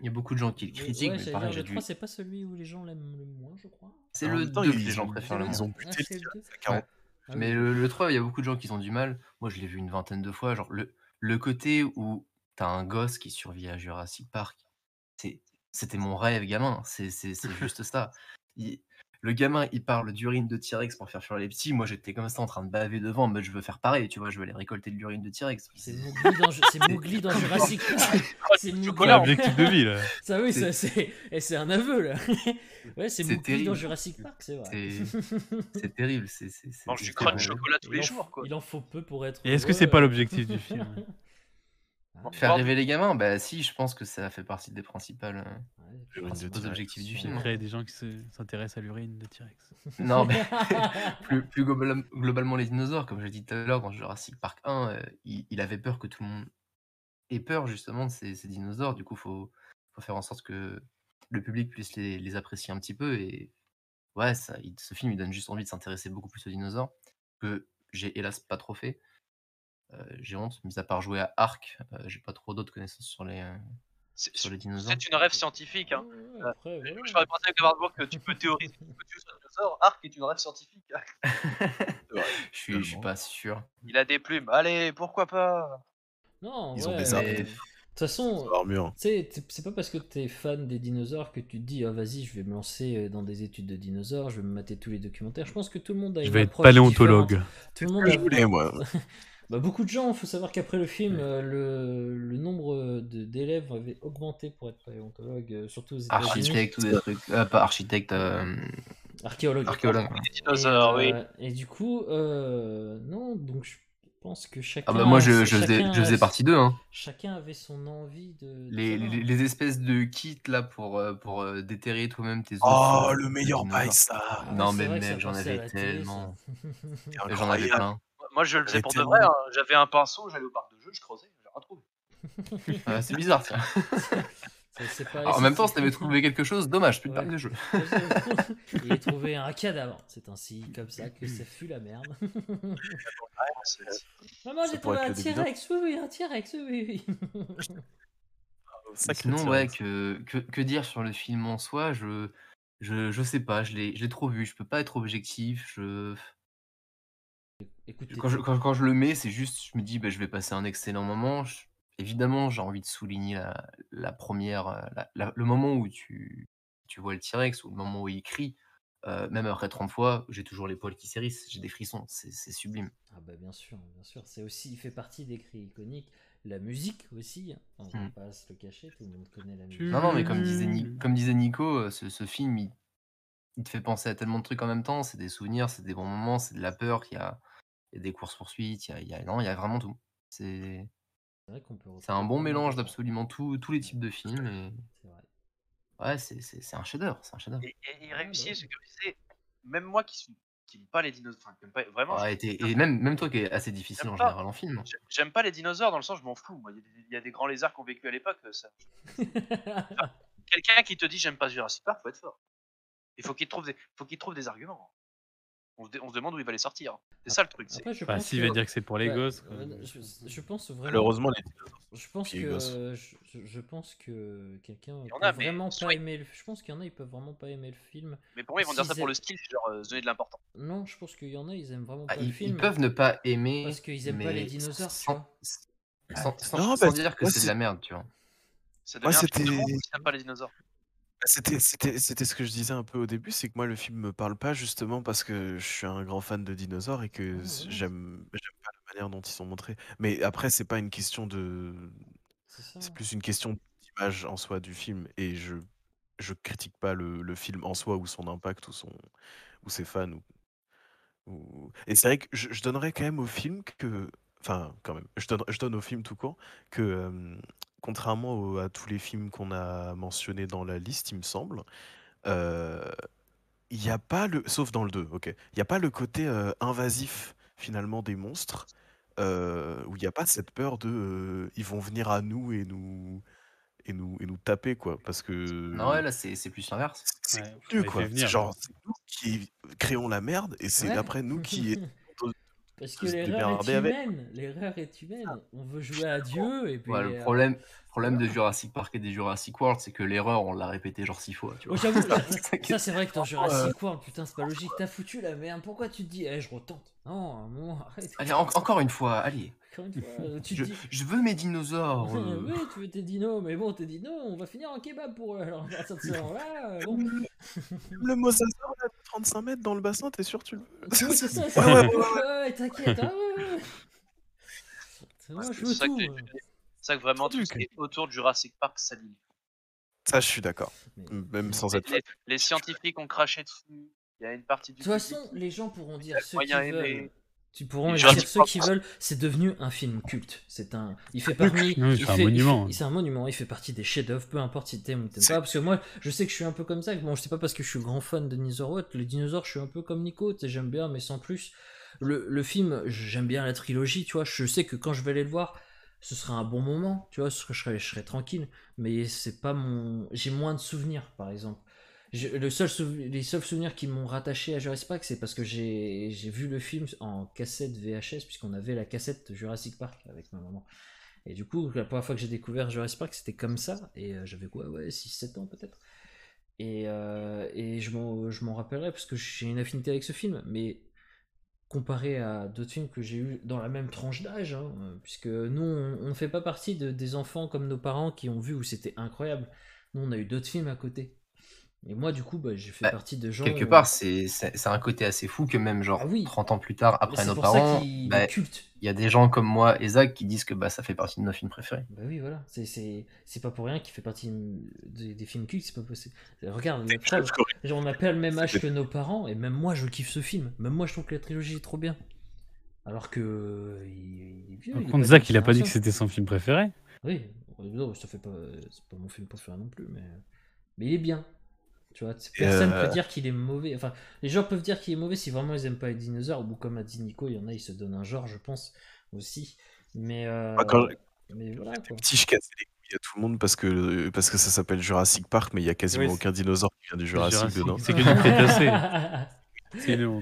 Il y a beaucoup de gens qui le Mais critiquent, ouais, mais j'allais pareil, dire, j'ai le dû. 3, c'est pas celui où les gens l'aiment le moins, je crois. C'est En le même temps, 2 que ils les gens préfèrent le ils ont Ah, buté le 40. Ah Mais oui. le, le 3, il y a beaucoup de gens qui ont du mal. Moi, je l'ai vu une vingtaine de fois. Genre, le, le côté où t'as un gosse qui survit à Jurassic Park, c'est- c'était mon rêve gamin. C'est c'est- c'est [LAUGHS] juste ça. Il- le gamin, il parle d'urine de T-Rex pour faire fuir les petits. Moi, j'étais comme ça en train de baver devant, mais je veux faire pareil, tu vois. Je veux aller récolter de l'urine de T-Rex. C'est Mowgli dans, c'est Mowgli dans [LAUGHS] Jurassic [LAUGHS] Park. C'est objectif de vie là. [LAUGHS] Ça oui, C'est- ça, c'est et c'est un aveu là. ouais, c'est Mowgli dans. Jurassic Park, c'est vrai. C'est- terrible. c'est mange du terrible. chocolat tous les jours, quoi. Il en faut peu pour être. Et est-ce que c'est pas l'objectif du film? Faire Bon. rêver les gamins, bah si, je pense que ça fait partie des principales, euh, principaux objectifs du film. Créer des gens qui se- s'intéressent à l'urine de T-Rex. [LAUGHS] Non, mais [LAUGHS] plus, plus global- globalement les dinosaures, comme je l'ai dit tout à l'heure dans Jurassic Park 1, euh, il, il avait peur que tout le monde ait peur justement de ces, ces dinosaures. Du coup, faut, faut faire en sorte que le public puisse les, les apprécier un petit peu. Et ouais, ça, il- ce film, il donne juste envie de s'intéresser beaucoup plus aux dinosaures, que j'ai hélas pas trop fait. Euh, j'ai honte, mis à part jouer à Ark, euh, j'ai pas trop d'autres connaissances sur les, euh, C'est sur les dinosaures. c'est une rêve scientifique. Hein. Ouais, après, voilà. Je pensé avec Warburg que tu peux théoriser, tu peux juste dinosaure, Arc est une rêve scientifique. [LAUGHS] Je suis, je suis pas sûr. Il a des plumes. Allez, pourquoi pas? Non, Ils ont ouais, des mais- arbres. De toute façon, t'es- c'est pas parce que t'es fan des dinosaures que tu te dis, ah vas-y, je vais me lancer dans des études de dinosaures, je vais me mater tous les documentaires. Je pense que tout le monde a Je une vais être paléontologue. Tout le monde Je a... voulais, moi. [LAUGHS] Bah, beaucoup de gens, il faut savoir qu'après le film, euh, le, le nombre de- d'élèves avait augmenté pour être paléontologue, euh, surtout aux États-Unis. Architecte ou des trucs. euh, pas architecte, euh, Archéologue. archéologue. Et, oui. et du coup, euh, non, donc je pense que chacun. Ah bah moi, je, faisais, je faisais a- partie d'eux. Hein. Chacun avait son envie de. de Les, les, les espèces de kits là pour, pour déterrer toi-même tes os. Oh, le meilleur bail, ça. Ah ouais, Non, mais ça j'en avais télé, ça. tellement. [LAUGHS] J'en avais plein. Moi, je le faisais pour de vrai. hein. J'avais un pinceau, j'allais au parc de jeux, je creusais, j'ai retrouvé. Ah, c'est bizarre. [LAUGHS] C'est- Alors, en même temps, si t'avais trouvé quelque chose, dommage, plus de Ouais. parc de jeu. [LAUGHS] Il a trouvé un cadavre. C'est ainsi comme ça que ça fut la merde. [LAUGHS] Maman, Ça j'ai trouvé un le T-Rex. Oui, oui, un T-Rex. Oui, oui. Sinon, ouais, ça. que, que, que dire sur le film en soi je, je, je sais pas, je l'ai je l'ai trop vu, je peux pas être objectif. Je... Écoute, Quand, je, quand, quand je le mets, c'est juste, je me dis, bah, je vais passer un excellent moment. Je- Évidemment, j'ai envie de souligner la, la première, euh, la- la- le moment où tu, tu vois le T-Rex ou le moment où il crie. Euh, même après 30 fois, j'ai toujours les poils qui s'hérissent, j'ai des frissons, c'est c'est sublime. Ah bah bien sûr, bien sûr. C'est aussi, il fait partie des cris iconiques. La musique aussi. hein. On va Mm. pas se le cacher, tout le monde connaît la musique. Non, non, mais comme disait. Ni- comme disait Nico, euh, ce, ce film, il, il te fait penser à tellement de trucs en même temps. C'est des souvenirs, c'est des bons moments, c'est de la peur, il y a, y a des courses-poursuites, il y a, il y a- non, il y a vraiment tout. C'est un bon mélange d'absolument tous les types de films. Et... Ouais, c'est c'est- c'est un chef-d'œuvre, c'est un chef-d'œuvre. Et, et il réussit, bah ce que je disais, même moi qui suis qui aime pas les dinosaures, enfin, pas, vraiment, Ouais, et, même, même toi qui est assez difficile en pas. général en film. j'ai- j'aime pas les dinosaures dans le sens je m'en fous. moi. Il y, a des- il y a des grands lézards qui ont vécu à l'époque. Ça. [LAUGHS] Quelqu'un qui te dit j'aime pas Jurassic Park, faut être fort. Il faut qu'il trouve des, faut qu'il trouve des arguments. On se, dé- on se demande où il va les sortir. C'est ça le truc. Après, je Bah, pense s'il que- va dire que c'est pour les Ouais, gosses. quoi. euh, je, je pense vraiment. Malheureusement, les dinosaures Je pense que gosses. je, je- pense que quelqu'un Il y en peut a, mais vraiment soit pas ils- aimer le. Je pense qu'il y en a, ils peuvent vraiment pas aimer le film. Mais pour moi, ils vont dire ça pour aiment- le style, genre euh, se donner de l'importance. Non, je pense qu'il y en a, ils aiment vraiment Ah, pas ils, le ils film. peuvent ne pas aimer. Parce qu'ils aiment pas les mais dinosaures, tu sans, vois. sans, sans- Non, sans bah, dire que c'est de la merde, tu vois. Ça Moi, devient un film c'était- de monde si pas les dinosaures. Bah, C'était, c'était, c'était ce que je disais un peu au début, c'est que moi le film me parle pas justement parce que je suis un grand fan de dinosaures et que Ah, s- j'aime, j'aime pas la manière dont ils sont montrés. Mais après, c'est pas une question de, C'est ça. c'est plus une question d'image en soi du film et je, je critique pas le, le film en soi ou son impact ou son, ou ses fans ou, ou- Et c'est vrai que je, je donnerais quand même au film que, enfin quand même, je donne, je donne au film tout court que euh, contrairement au- à tous les films qu'on a mentionnés dans la liste, il me semble, euh, il n'y a pas le, sauf dans le 2, ok, il n'y a pas le côté euh, invasif finalement des monstres, euh, où il n'y a pas cette peur de, euh, ils vont venir à nous et nous et nous et nous taper quoi, parce que Non, ouais, là, c'est c'est plus l'inverse. c'est Ouais, il quoi. fait C'est venir, genre quoi. c'est nous qui créons la merde et c'est Ouais. après nous qui [LAUGHS] Parce que l'erreur est humaine. L'erreur est humaine. On veut jouer à Dieu et puis. Ouais, le euh, problème, problème de Jurassic Park et des Jurassic World, c'est que l'erreur, on l'a répété genre six fois. Tu Oh, vois. j'avoue, [LAUGHS] ça, C'est vrai que dans Jurassic World, putain, c'est pas logique. T'as foutu la merde. Pourquoi tu te dis, eh, je retente? Non, à un moment, [LAUGHS] arrête. Allez, en- encore une fois, allez. Encore une fois, euh, tu te Je, dis. je veux mes dinosaures. euh. [LAUGHS] oui, tu veux tes dinos, mais bon, tes dinos, on va finir en kebab pour eux. Alors, à partir de ce moment-là, euh, bon. le mosasaure là, 35 mètres dans le bassin, t'es sûr tu le veux c'est ça, c'est Ouais, ça. ouais, ouais, ouais. Ouais, ouais, t'inquiète. hein, ouais, ouais. C'est C'est je veux ça que tout. C'est ça que vraiment tout Entendu ce qui est autour de Jurassic Park s'aligne. Ça, je suis d'accord. Même sans Les, être. les- les scientifiques ont craché dessus. Il y a une partie De du toute public façon, les gens pourront dire ce qu'ils veulent. Tu pourront dire ceux qui veulent. C'est devenu un film culte. C'est un. Il fait parmi. Oui, il c'est un fait- monument. fait- C'est un monument. Il fait partie des chefs-d'œuvre. Peu importe si t'aimes ou t'aimes pas. Parce que moi, je sais que je suis un peu comme ça. Bon, je sais pas parce que je suis grand fan de autre. Les dinosaures, je suis un peu comme Nico. tu sais, J'aime bien, mais sans plus. Le, le film, j'aime bien la trilogie. Tu vois, je sais que quand je vais aller le voir, ce sera un bon moment. Tu vois, je serai, je serai tranquille. Mais c'est pas mon. J'ai moins de souvenirs, par exemple. Le seul les seuls souvenirs qui m'ont rattaché à Jurassic Park, c'est parce que j'ai vu le film en cassette VHS, puisqu'on avait la cassette Jurassic Park avec ma maman. Et du coup, la première fois que j'ai découvert Jurassic Park, c'était comme ça, et euh, j'avais quoi, ouais, 6-7 ans peut-être. Et, euh, et je m'en rappellerai parce que j'ai une affinité avec ce film, mais comparé à d'autres films que j'ai eu dans la même tranche d'âge, hein, puisque nous, on ne fait pas partie de, des enfants comme nos parents qui ont vu où c'était incroyable. Nous, on a eu d'autres films à côté. Et moi, du coup, bah, j'ai fait Bah, partie de gens. Quelque où- part, c'est c'est- c'est un côté assez fou que même genre Ah oui. 30 ans plus tard, Mais après c'est nos pour ça parents, qu'il bah, culte. il y a des gens comme moi et Zach qui disent que bah, ça fait partie de nos films préférés. Bah oui, voilà. C'est- C'est c'est pas pour rien qu'il fait partie des, des films cultes, c'est pas possible. Regarde, la preuve, genre, on n'a pas le même âge que nos parents, et même moi, je kiffe ce film. Même moi, je trouve que la trilogie est trop bien. Alors que. euh, il, il est vieux. Par il est contre, de Zach, il a pas dit que génération. c'était son film préféré. Oui, non, ça fait pas. C'est pas mon film préféré non plus, mais. Mais il est bien. Tu vois, personne euh, peut dire qu'il est mauvais. Enfin, les gens peuvent dire qu'il est mauvais si vraiment ils aiment pas les dinosaures, ou comme a dit Nico, il y en a, ils se donnent un genre, je pense, aussi. Mais. euh, Moi, quand Mais voilà, j'étais quoi. petit, je cassais les couilles à tout le monde parce que, parce que ça s'appelle Jurassic Park, mais il y a quasiment Oui, aucun dinosaure qui vient du Jurassic, Jurassic, dedans. c'est que du Crétacé. [LAUGHS] C'est le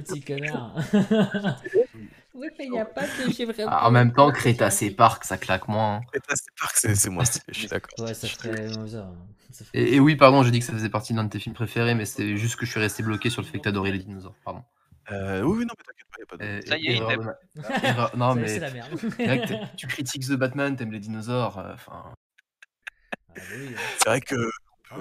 petit connard. [LAUGHS] oui, mais il n'y a pas que j'ai [LAUGHS] vraiment. Ah, en même temps, Crétacé Park, ça claque moins. hein. Jurassic Park, c'est c'est moins stylé, je suis d'accord. Ouais, ça hein. Et, et oui, pardon, j'ai dit que ça faisait partie d'un de tes films préférés, mais c'est juste que je suis resté bloqué sur le fait que t'adorais les dinosaures. Pardon. Euh, oui, oui, non, mais t'inquiète pas, y a pas de. Euh, Ça y est, erreur il de erreur- [LAUGHS] Non, Ça mais C'est la merde. [LAUGHS] mec, t'es- tu critiques The Batman, t'aimes les dinosaures. euh, Enfin, Ah, bah oui, hein. C'est vrai que. euh,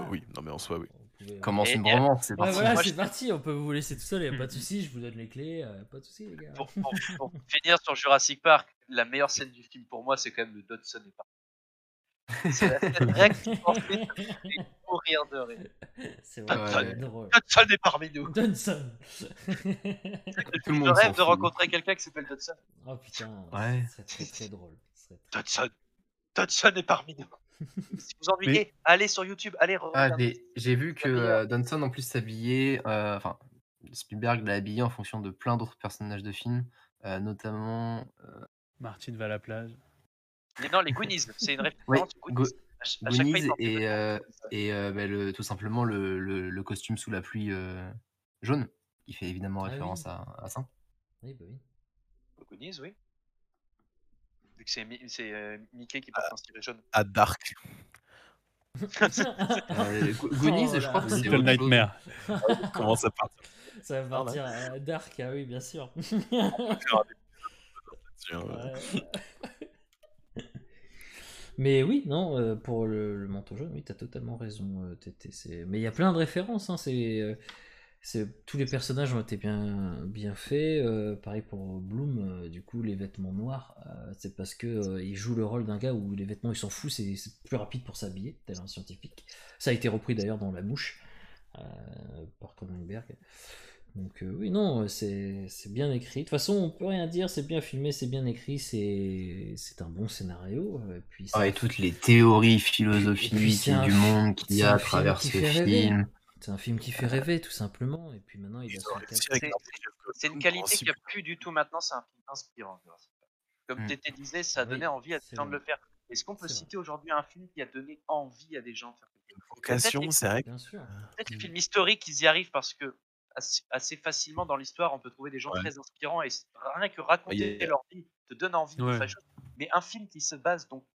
oui, non, mais en soi, oui. Pouvait- commence Et- une et- bromance, c'est Ouais, parti. voilà, c'est parti. On peut vous laisser tout seul, il n'y a pas de souci. Je vous donne les clés. euh, pas de souci, les gars. Pour, pour- [LAUGHS] pour finir sur Jurassic Park, la meilleure scène du film pour moi, c'est quand même le Dodson et Park. C'est la scène [LAUGHS] me fait mourir de rire. C'est vrai, drôle. Dodson est parmi nous. Le Je rêve de rencontrer quelqu'un qui s'appelle Dodson. oh putain, Ouais. c'est très très drôle. Dodson. Dodson est parmi nous. Si vous ennuyez, allez sur YouTube, allez Ah, mais j'ai vu que euh, Dunson en plus s'habillait, euh, enfin Spielberg l'a habillé en fonction de plein d'autres personnages de films, euh, notamment. Martine va à la plage. Mais non, les Goonies, c'est une [LAUGHS] référence. Goonies. À fois, Goonies des et, euh, et euh, bah, le, tout simplement le, le- le costume sous la pluie euh, jaune, qui fait évidemment Ah oui. référence à, à ça. Oui, bah oui. Goonies, oui. Vu que c'est euh, Mickey qui porte un stylet jaune. À Dark. [LAUGHS] Euh, Go- Goonies, Oh je crois que c'est Little. Nightmare. Comment ça part Ça va partir à Dark, ah oui, bien sûr. [LAUGHS] [LAUGHS] Ouais. Mais oui, non, euh, pour le, le manteau jaune, oui, t'as totalement raison, euh, Mais il y a plein de références, hein, c'est, euh, c'est- tous les personnages ont été bien, bien faits. euh, pareil pour Bloom, euh, du coup, les vêtements noirs, euh, c'est parce que il joue le rôle d'un gars où les vêtements il s'en fout, c'est, plus rapide pour s'habiller, tel un scientifique. Ça a été repris d'ailleurs dans La Mouche par Cronenberg. Donc oui, non, c'est bien écrit. De toute façon, on peut rien dire, c'est bien filmé, c'est bien écrit, c'est un bon scénario. Et puis Ah, et toutes les théories puis, philosophiques du monde qu'il y a à travers ce film. C'est un film qui fait rêver, tout simplement. Et puis maintenant, il C'est- une qualité qu'il n'y a plus du tout maintenant, c'est un film inspirant. Comme Mm. Tété disait, ça a Oui, donné envie à des gens de le faire. Est-ce qu'on peut citer aujourd'hui un film qui a donné envie à des gens de faire quelque chose? Vocation, c'est vrai. Peut-être les films historiques, ils y arrivent parce que assez, facilement dans l'histoire, on peut trouver des gens Ouais. très inspirants et rien que raconter leur vie te donne envie de faire des choses. Mais un film qui se base donc.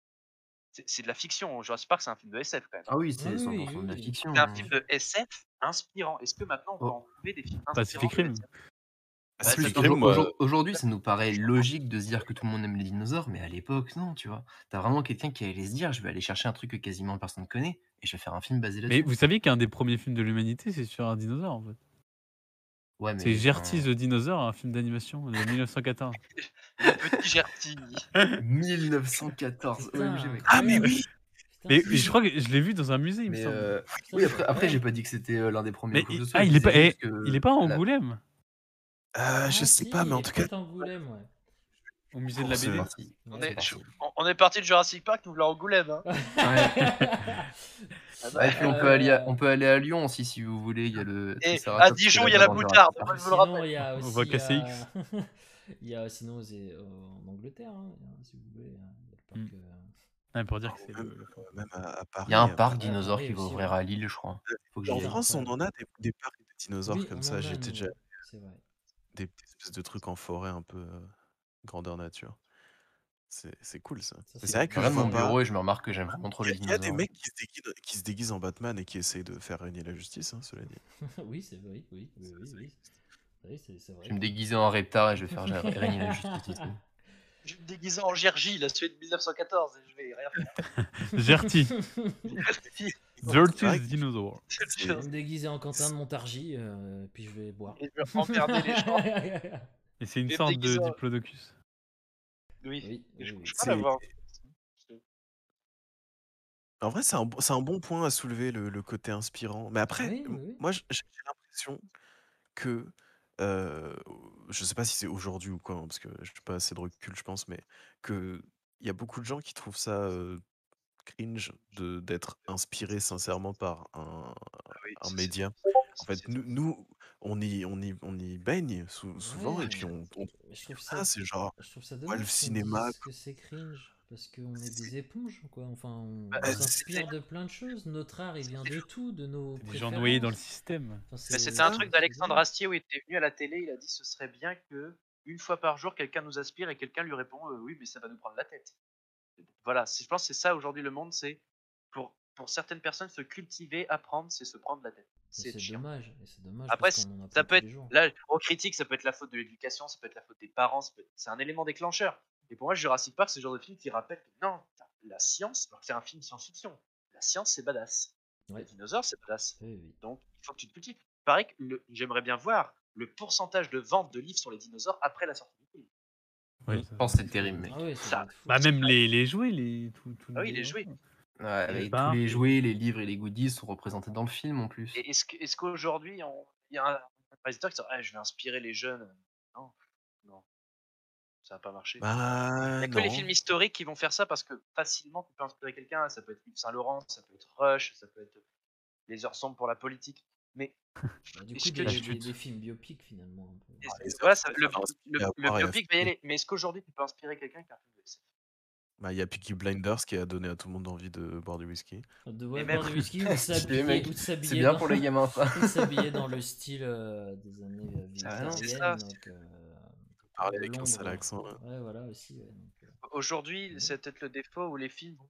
C'est de la fiction. Jurassic Park, c'est un film de SF quand même. Ah oui, c'est Oui, 100% de la oui. fiction. C'est un film de SF inspirant. Est-ce que maintenant on peut Oh. en trouver des films inspirants Pacific de Rim. SF Ah, Bah, crime, aujourd- Aujourd'hui, ça nous paraît logique de se dire que tout le monde aime les dinosaures, mais à l'époque, non, tu vois. T'as vraiment quelqu'un qui allait se dire, je vais aller chercher un truc que quasiment personne ne connaît, et je vais faire un film basé Mais là-dessus. vous saviez qu'un des premiers films de l'humanité, c'est sur un dinosaure en fait. Ouais, mais C'est Gertie enfin, the Dinosaure, un film d'animation de 1914. [LAUGHS] Le petit Gertie. 1914. Putain, OMG, mec. Ah, mais oui Mais c'est- je crois que je l'ai vu dans un musée, il me Mais semble. euh, putain, oui, c'est après, j'ai pas dit que c'était euh, l'un des premiers. Mais il- ah, je il est pas, disais eh, juste que il est pas à la- Angoulême, Euh, Ah, Je sais si, pas, mais en il tout est cas. peut-être Angoulême, ouais. Au musée de la BD. On Ouais, est, je- on- est parti de Jurassic Park, nous voulons Angoulême. Hein. [LAUGHS] Ah Ouais, et puis on peut, aller à, Euh, on peut aller à Lyon aussi si vous voulez. Il y a le. Et à Dijon, il y a la moutarde. On voit KCX. euh, il y a sinon aux- [LAUGHS] euh, en Angleterre, hein, si vous voulez. hein, il y a le parc, Mm. euh, Ah, pour dire que c'est Même, euh, même à, à Paris. Il y a un euh, parc Ouais, dinosaure qui va ouvrir ouais. à Lille, je crois. Faut que En. France, on en a des, des parcs de dinosaures Oui, comme ça. J'étais déjà ouais, des, des espèces de trucs en forêt un peu euh, grandeur nature. C'est cool ça. C'est vrai que Je mon pas. bureau et je me remarque que j'aime vraiment trop les a- il y a des dinosaures. mecs qui se, déguisent, qui se déguisent en Batman et qui essayent de faire régner la justice, hein, cela dit. [LAUGHS] oui, c'est oui, oui, oui, oui, oui. Je vais vrai. me déguiser en reptar et je vais faire ré- régner la justice. [LAUGHS] Je vais me déguiser en Gergy, la Suède 1914, et je vais rien faire. [LAUGHS] Gertie. et Gertie's vrai que- Dinosaur. Je vais me déguiser en Quentin de Montargis, euh, puis je vais boire. je vais emmerder les gens. Et c'est une sorte de diplodocus. Oui. Oui, je crois l'avoir. En vrai, c'est un, bon- c'est un bon point à soulever le, le côté inspirant. Mais après, Oui, oui, moi, j'ai l'impression que, euh, je sais pas si c'est aujourd'hui ou quoi, hein, parce que je n'ai pas assez de recul, je pense, mais que il y a beaucoup de gens qui trouvent ça euh, cringe de d'être inspiré sincèrement par un, Ah oui, un ça, média. En fait, nous, on y, on y, on y baigne sou- souvent, et puis on, on je trouve ah, ça, c'est genre, je trouve ça ouais, le cinéma, que c'est cringe. Parce qu'on est des éponges, quoi. Enfin, on, Bah, on c'est- s'inspire de plein de choses. Notre art, il vient de tout, de nos Des gens noyés dans le système. Enfin, C'était un truc d'Alexandre. Astier où il était venu à la télé, il a dit ce serait bien que une fois par jour quelqu'un nous aspire et quelqu'un lui répond euh, oui mais ça va nous prendre la tête. Voilà, je pense que c'est ça aujourd'hui le monde, c'est pour, pour certaines personnes se cultiver, apprendre, c'est se prendre la tête. C'est dommage. Après, parce qu'on en ça peut être là on critique, ça peut être la faute de l'éducation, ça peut être la faute des parents, ça peut être- c'est un élément déclencheur. Et pour moi Jurassic Park c'est le genre de film qui rappelle que non, la science, alors que c'est un film science-fiction, la science c'est badass. Ouais. Les dinosaures c'est badass. Oui, oui. Donc, il faut que tu te cultives. Pareil que le- j'aimerais bien voir le pourcentage de vente de livres sur les dinosaures après la sortie du film. Ouais, Je pense que c'est terrible, mec. Ah oui, ça. Bah, même les, les jouets, les. Tout, tout Ah oui, les jouets. Ouais, avec ben, tous les jouets, les livres et les goodies sont représentés dans le film en plus. Et est-ce que- est-ce qu'aujourd'hui, on- il y a un, réalisateur qui dit Ah, Je vais inspirer les jeunes Non, non. Ça va pas marcher. bah, il y a que les films historiques qui vont faire ça parce que facilement tu peux inspirer quelqu'un. Ça peut être Yves Saint-Laurent, ça peut être Rush, ça peut être Les heures sombres pour la politique. Mais [LAUGHS] Bah, du coup, que des, tu- des- des films biopiques finalement. voilà, ça- sombres, le, le- biopic va y aller. Mais est-ce qu'aujourd'hui tu peux inspirer quelqu'un qui a un film Bah, il y a Peaky Blinders qui a donné à tout le monde envie de boire du whisky. De ouais, même- boire du whisky [LAUGHS] ou de s'habiller mec. ou de s'habiller C'est bien dans- pour les [LAUGHS] gamins, ça. s'habiller dans le style euh, des années euh, Ah non, c'est victoriennes. ça. donc, euh, Parler avec un sale accent, là. Ouais, voilà aussi. ouais, donc, euh, Aujourd'hui, Mhm. c'est peut-être le défaut où les films vont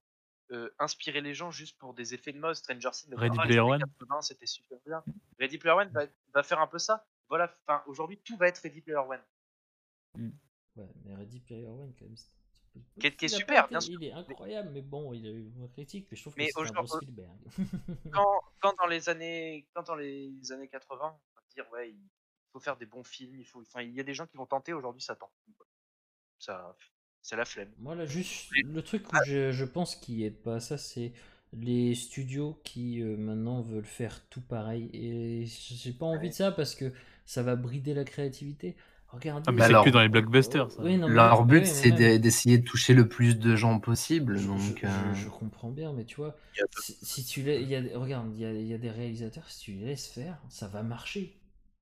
euh, inspirer les gens juste pour des effets de mode. Stranger Things, Ready ah, Player One. 80, c'était super bien. Ready Player One va, va faire un peu ça. Voilà, enfin, aujourd'hui, tout va être Ready Player One. ouais, mais Ready Player One, quand même. Qui est- qui super, été- bien sûr. Il est incroyable, mais bon, il a eu une critique, mais je trouve que Mais c'est un aujourd'hui- Spielberg. [LAUGHS] Quand, quand dans les années, quand dans les années 80, on va dire ouais, il faut faire des bons films. Il faut, enfin, il y a des gens qui vont tenter. Aujourd'hui, ça tente. Ça, c'est la flemme. Moi, là, juste, le truc où je, je pense qu'il est pas ça, c'est les studios qui euh, maintenant veulent faire tout pareil. Et j'ai pas envie de ça parce que ça va brider la créativité. Regardez. Ah, mais Bah c'est alors- que dans les blockbusters. ça. Oui, non, mais- Leur but, oui, c'est même- d'essayer de toucher le plus de gens possible. Je, Donc, je- euh, je- je comprends bien, mais tu vois, Il y a deux- si, si tu il y a, regarde, il y a, il y a des réalisateurs, si tu les laisses faire, ça va marcher.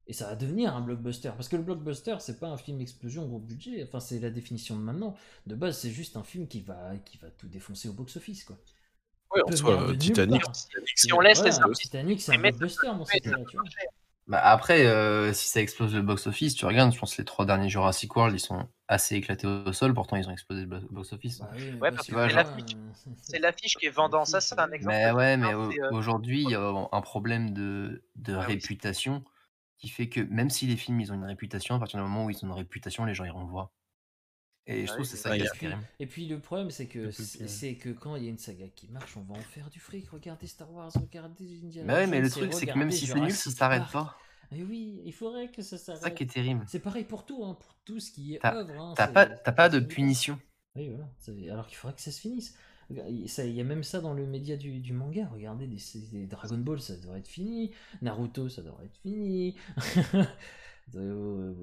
Et ça va devenir un blockbuster. Parce que le blockbuster, c'est pas un film explosion gros budget. Enfin, c'est la définition de maintenant. De base, c'est juste un film qui va, qui va tout défoncer au box-office, quoi. Ouais, en soi, venir de nulle Titanic. Si on laisse les Voilà, artistes Titanic, c'est un blockbuster cas-là, tu vois. Bah, après, euh, si ça explose le box-office, tu regardes, je pense que les trois derniers Jurassic World, ils sont assez éclatés au sol, pourtant ils ont explosé le bo- box-office. Bah oui, Ouais, parce que c'est l'affiche- euh, [LAUGHS] C'est l'affiche qui est vendance. Ça, c'est un exemple. Mais ouais, mais c'est, euh, aujourd'hui, il y a un problème de, de Ah oui, réputation qui fait que même si les films ils ont une réputation, à partir du moment où ils ont une réputation, les gens iront voir. Et je Ah trouve que c'est ça qui est puis, terrible. et puis le problème, c'est que c'est que- quand il y a une saga qui marche, on va en faire du fric. Regardez Star Wars, regardez Indiana Mais ouais, mais le et truc, c'est que même si c'est nul, ça s'arrête pas. Et oui, il faudrait que ça C'est ça s'arrête. qui est terrible. C'est pareil pour tout, hein, pour tout ce qui est T'as œuvre. hein, t'as pas, pas de punition. Oui, voilà. Alors qu'il faudrait que ça se finisse. Il y a même ça dans le média du, du manga. Regardez, des Dragon Ball, ça devrait être fini. Naruto, ça devrait être fini. [LAUGHS] Ben,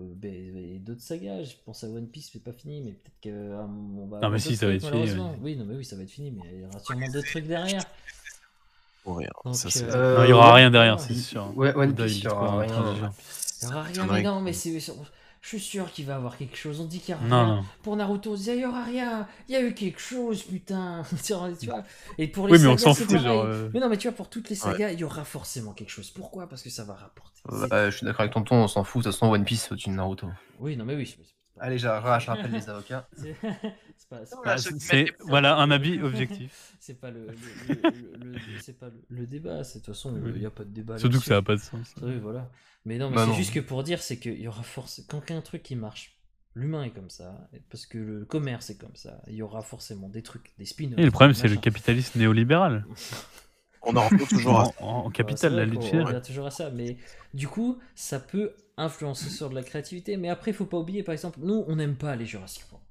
Et d'autres sagas, je pense à One Piece, c'est pas fini, mais peut-être qu'on va. Non, mais si, ça va être fini, malheureusement. Oui, non, mais oui, ça va être fini, mais il y aura sûrement d'autres trucs derrière. [LAUGHS] Pour rien. Donc, Ça, c'est- euh, Non, il y aura rien derrière, c'est sûr. Ouais, One Piece, il y aura rien. Il y aura rien, mais non, mais c'est. Je suis sûr qu'il va y avoir quelque chose. On dit qu'il y aura Non, rien. non. Pour Naruto, on disait il y aura rien. Il y a eu quelque chose, putain. [LAUGHS] tu vois Et pour les Oui, mais on sagas, s'en c'est fout, genre. euh, Mais non, mais tu vois, pour toutes les sagas, il y aura forcément quelque chose. Pourquoi? Parce que ça va rapporter. Je suis d'accord avec tonton, on s'en fout. De toute façon, One Pice, c'est au-dessus de Naruto. Oui, non, mais oui. Allez, je, je rappelle les avocats. [LAUGHS] C'est pas, pas- voilà un avis objectif. [LAUGHS] c'est pas le, le- le- le- le- c'est pas le, le débat. c'est- De toute façon, il n'y a pas de débat. Surtout que ça n'a pas de sens. Oui, voilà. Mais non, mais Bah c'est non. juste que pour dire, c'est qu'il y aura forcément. Quand il y a un truc qui marche, l'humain est comme ça, parce que le commerce est comme ça, il y aura forcément des trucs, des spin-offs. Et le problème, c'est le capitalisme néolibéral. [LAUGHS] On en revient toujours à En, en capital, la lutte finale. revient toujours à ça, mais du coup, ça peut influencer sur de la créativité. Mais après, il faut pas oublier, par exemple, nous, on n'aime pas les Jurassic World.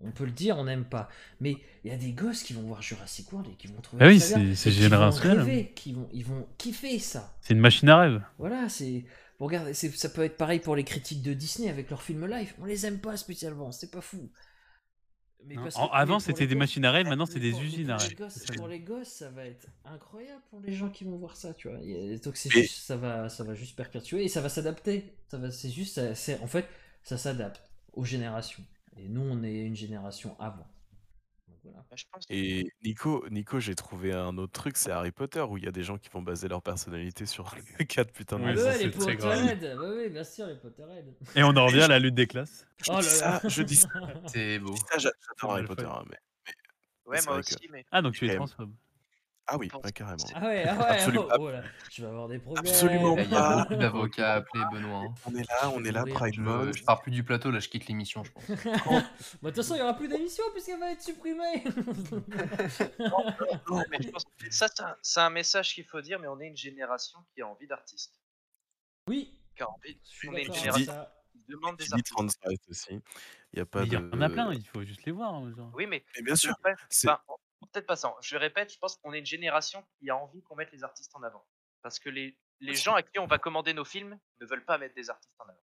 On peut le dire, on n'aime pas. Mais il y a des gosses qui vont voir Jurassic World et qui vont trouver Ah oui, c'est- et qui vont générationnel. rêver, Qui vont, ils vont kiffer ça. C'est une machine à rêve. Voilà, c'est. Bon, regarde, ça peut être pareil pour les critiques de Disney avec leurs films live. On les aime pas spécialement, c'est pas fou. Mais Non, parce en- que- avant, mais pour c'était les des gosses- machines à rêve, maintenant, mais c'est des pour- mais usines pour à les rêve. gosses- C'est ça le Pour les gosses, ça va être incroyable pour les gens qui vont voir ça, tu vois. Donc c'est juste, ça va, ça va juste perpétuer et ça va s'adapter. Ça va, c'est juste, ça- c'est en fait, ça s'adapte aux générations. Et nous, on est une génération avant. Voilà. Bah, je pense. Et Nico, Nico, j'ai trouvé un autre truc, c'est Harry Potter, où il y a des gens qui vont baser leur personnalité sur [LAUGHS] quatre putains de ouais, maisons. les c'est très grave. Potterheads, bah oui, bien sûr, les Potterheads. Et on en revient à la lutte des classes. Je Oh dis là ça, là. je dis ça, [LAUGHS] C'est beau. j'adore Harry. Potter, hein, mais... Ouais, c'est moi vrai que- aussi, mais. Ah, donc tu es transphobe. Ah oui, ouais, carrément. Ah ouais, ah ouais, Absolument. oh, oh là, je vais avoir des problèmes. Absolument Eh, Il y a pas. beaucoup d'avocats à appeler, Benoît. hein. On est là, on est là. Pride Je, Month. je pars plus du plateau, là, je quitte l'émission, je pense. [LAUGHS] Bah, de toute façon, il n'y aura plus d'émission puisqu'elle va être supprimée. [LAUGHS] Non, mais je pense que ça, c'est un, message qu'il faut dire, mais on est une génération qui a envie d'artistes. oui, Qui a envie- on est une Tu génération qui demande des artistes. Aussi. Il y a pas Mais il y de... en a plein, il faut juste les voir. hein, genre. Oui, mais Mais bien sûr, après. Peut-être pas ça. Je répète, je pense qu'on est une génération qui a envie qu'on mette les artistes en avant. Parce que les, les gens à qui on va commander nos films ne veulent pas mettre des artistes en avant.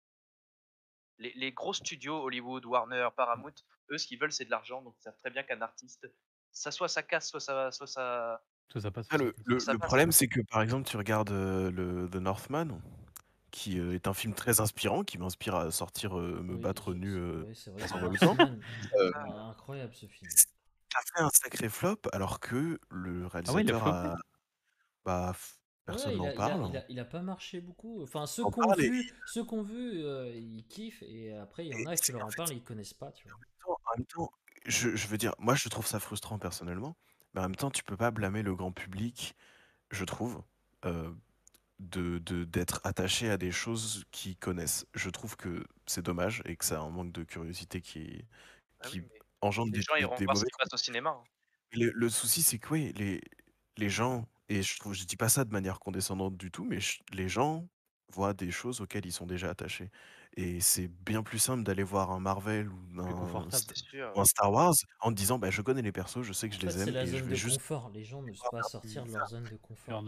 Les, les gros studios, Hollywood, Warner, Paramount, eux, ce qu'ils veulent, c'est de l'argent. Donc, ils savent très bien qu'un artiste, ça soit ça casse, soit ça, soit ça. Ça, passe. Ah, ça le, passe. le- Ça le passe. problème, c'est que par exemple, tu regardes euh, le The Northman, qui euh, est un film très inspirant, qui m'inspire à sortir euh, me Oui, battre nu. euh, oui, c'est vrai, Euh, ah, incroyable ce film. Ça fait un sacré flop, alors que le Ah ouais, il a réalisateur flopé. a. Bah, f- personne Ouais, il, n'en a, il, a, parle. il, a, il a pas marché beaucoup. Enfin, ceux On qui ont parle et- vu, ceux qu'on vu, euh, ils kiffent. Et après, il y en Et a qui c'est leur en en fait- parlent, ils connaissent pas. Tu vois. En même temps, je, je veux dire, moi je trouve ça frustrant personnellement, mais en même temps, tu peux pas blâmer le grand public, je trouve, euh, de de- d'être attaché à des choses qu'ils connaissent. Je trouve que c'est dommage et que ça a un manque de curiosité qui, Ah qui oui, mais engendre les des, gens des- iront des voir ce passe au cinéma. hein. Le, le souci, c'est que oui, les, les gens, et je trouve, je dis pas ça de manière condescendante du tout, mais je- les gens voient des choses auxquelles ils sont déjà attachés. Et c'est bien plus simple d'aller voir un Marvel ou un, confortable. St- C'est sûr. ou un Star Wars en te disant, bah, je connais les persos, je sais que je fait, les c'est aime, la et je zone de vais juste confort. Les gens ne sont pas sortir de leur zone de confort.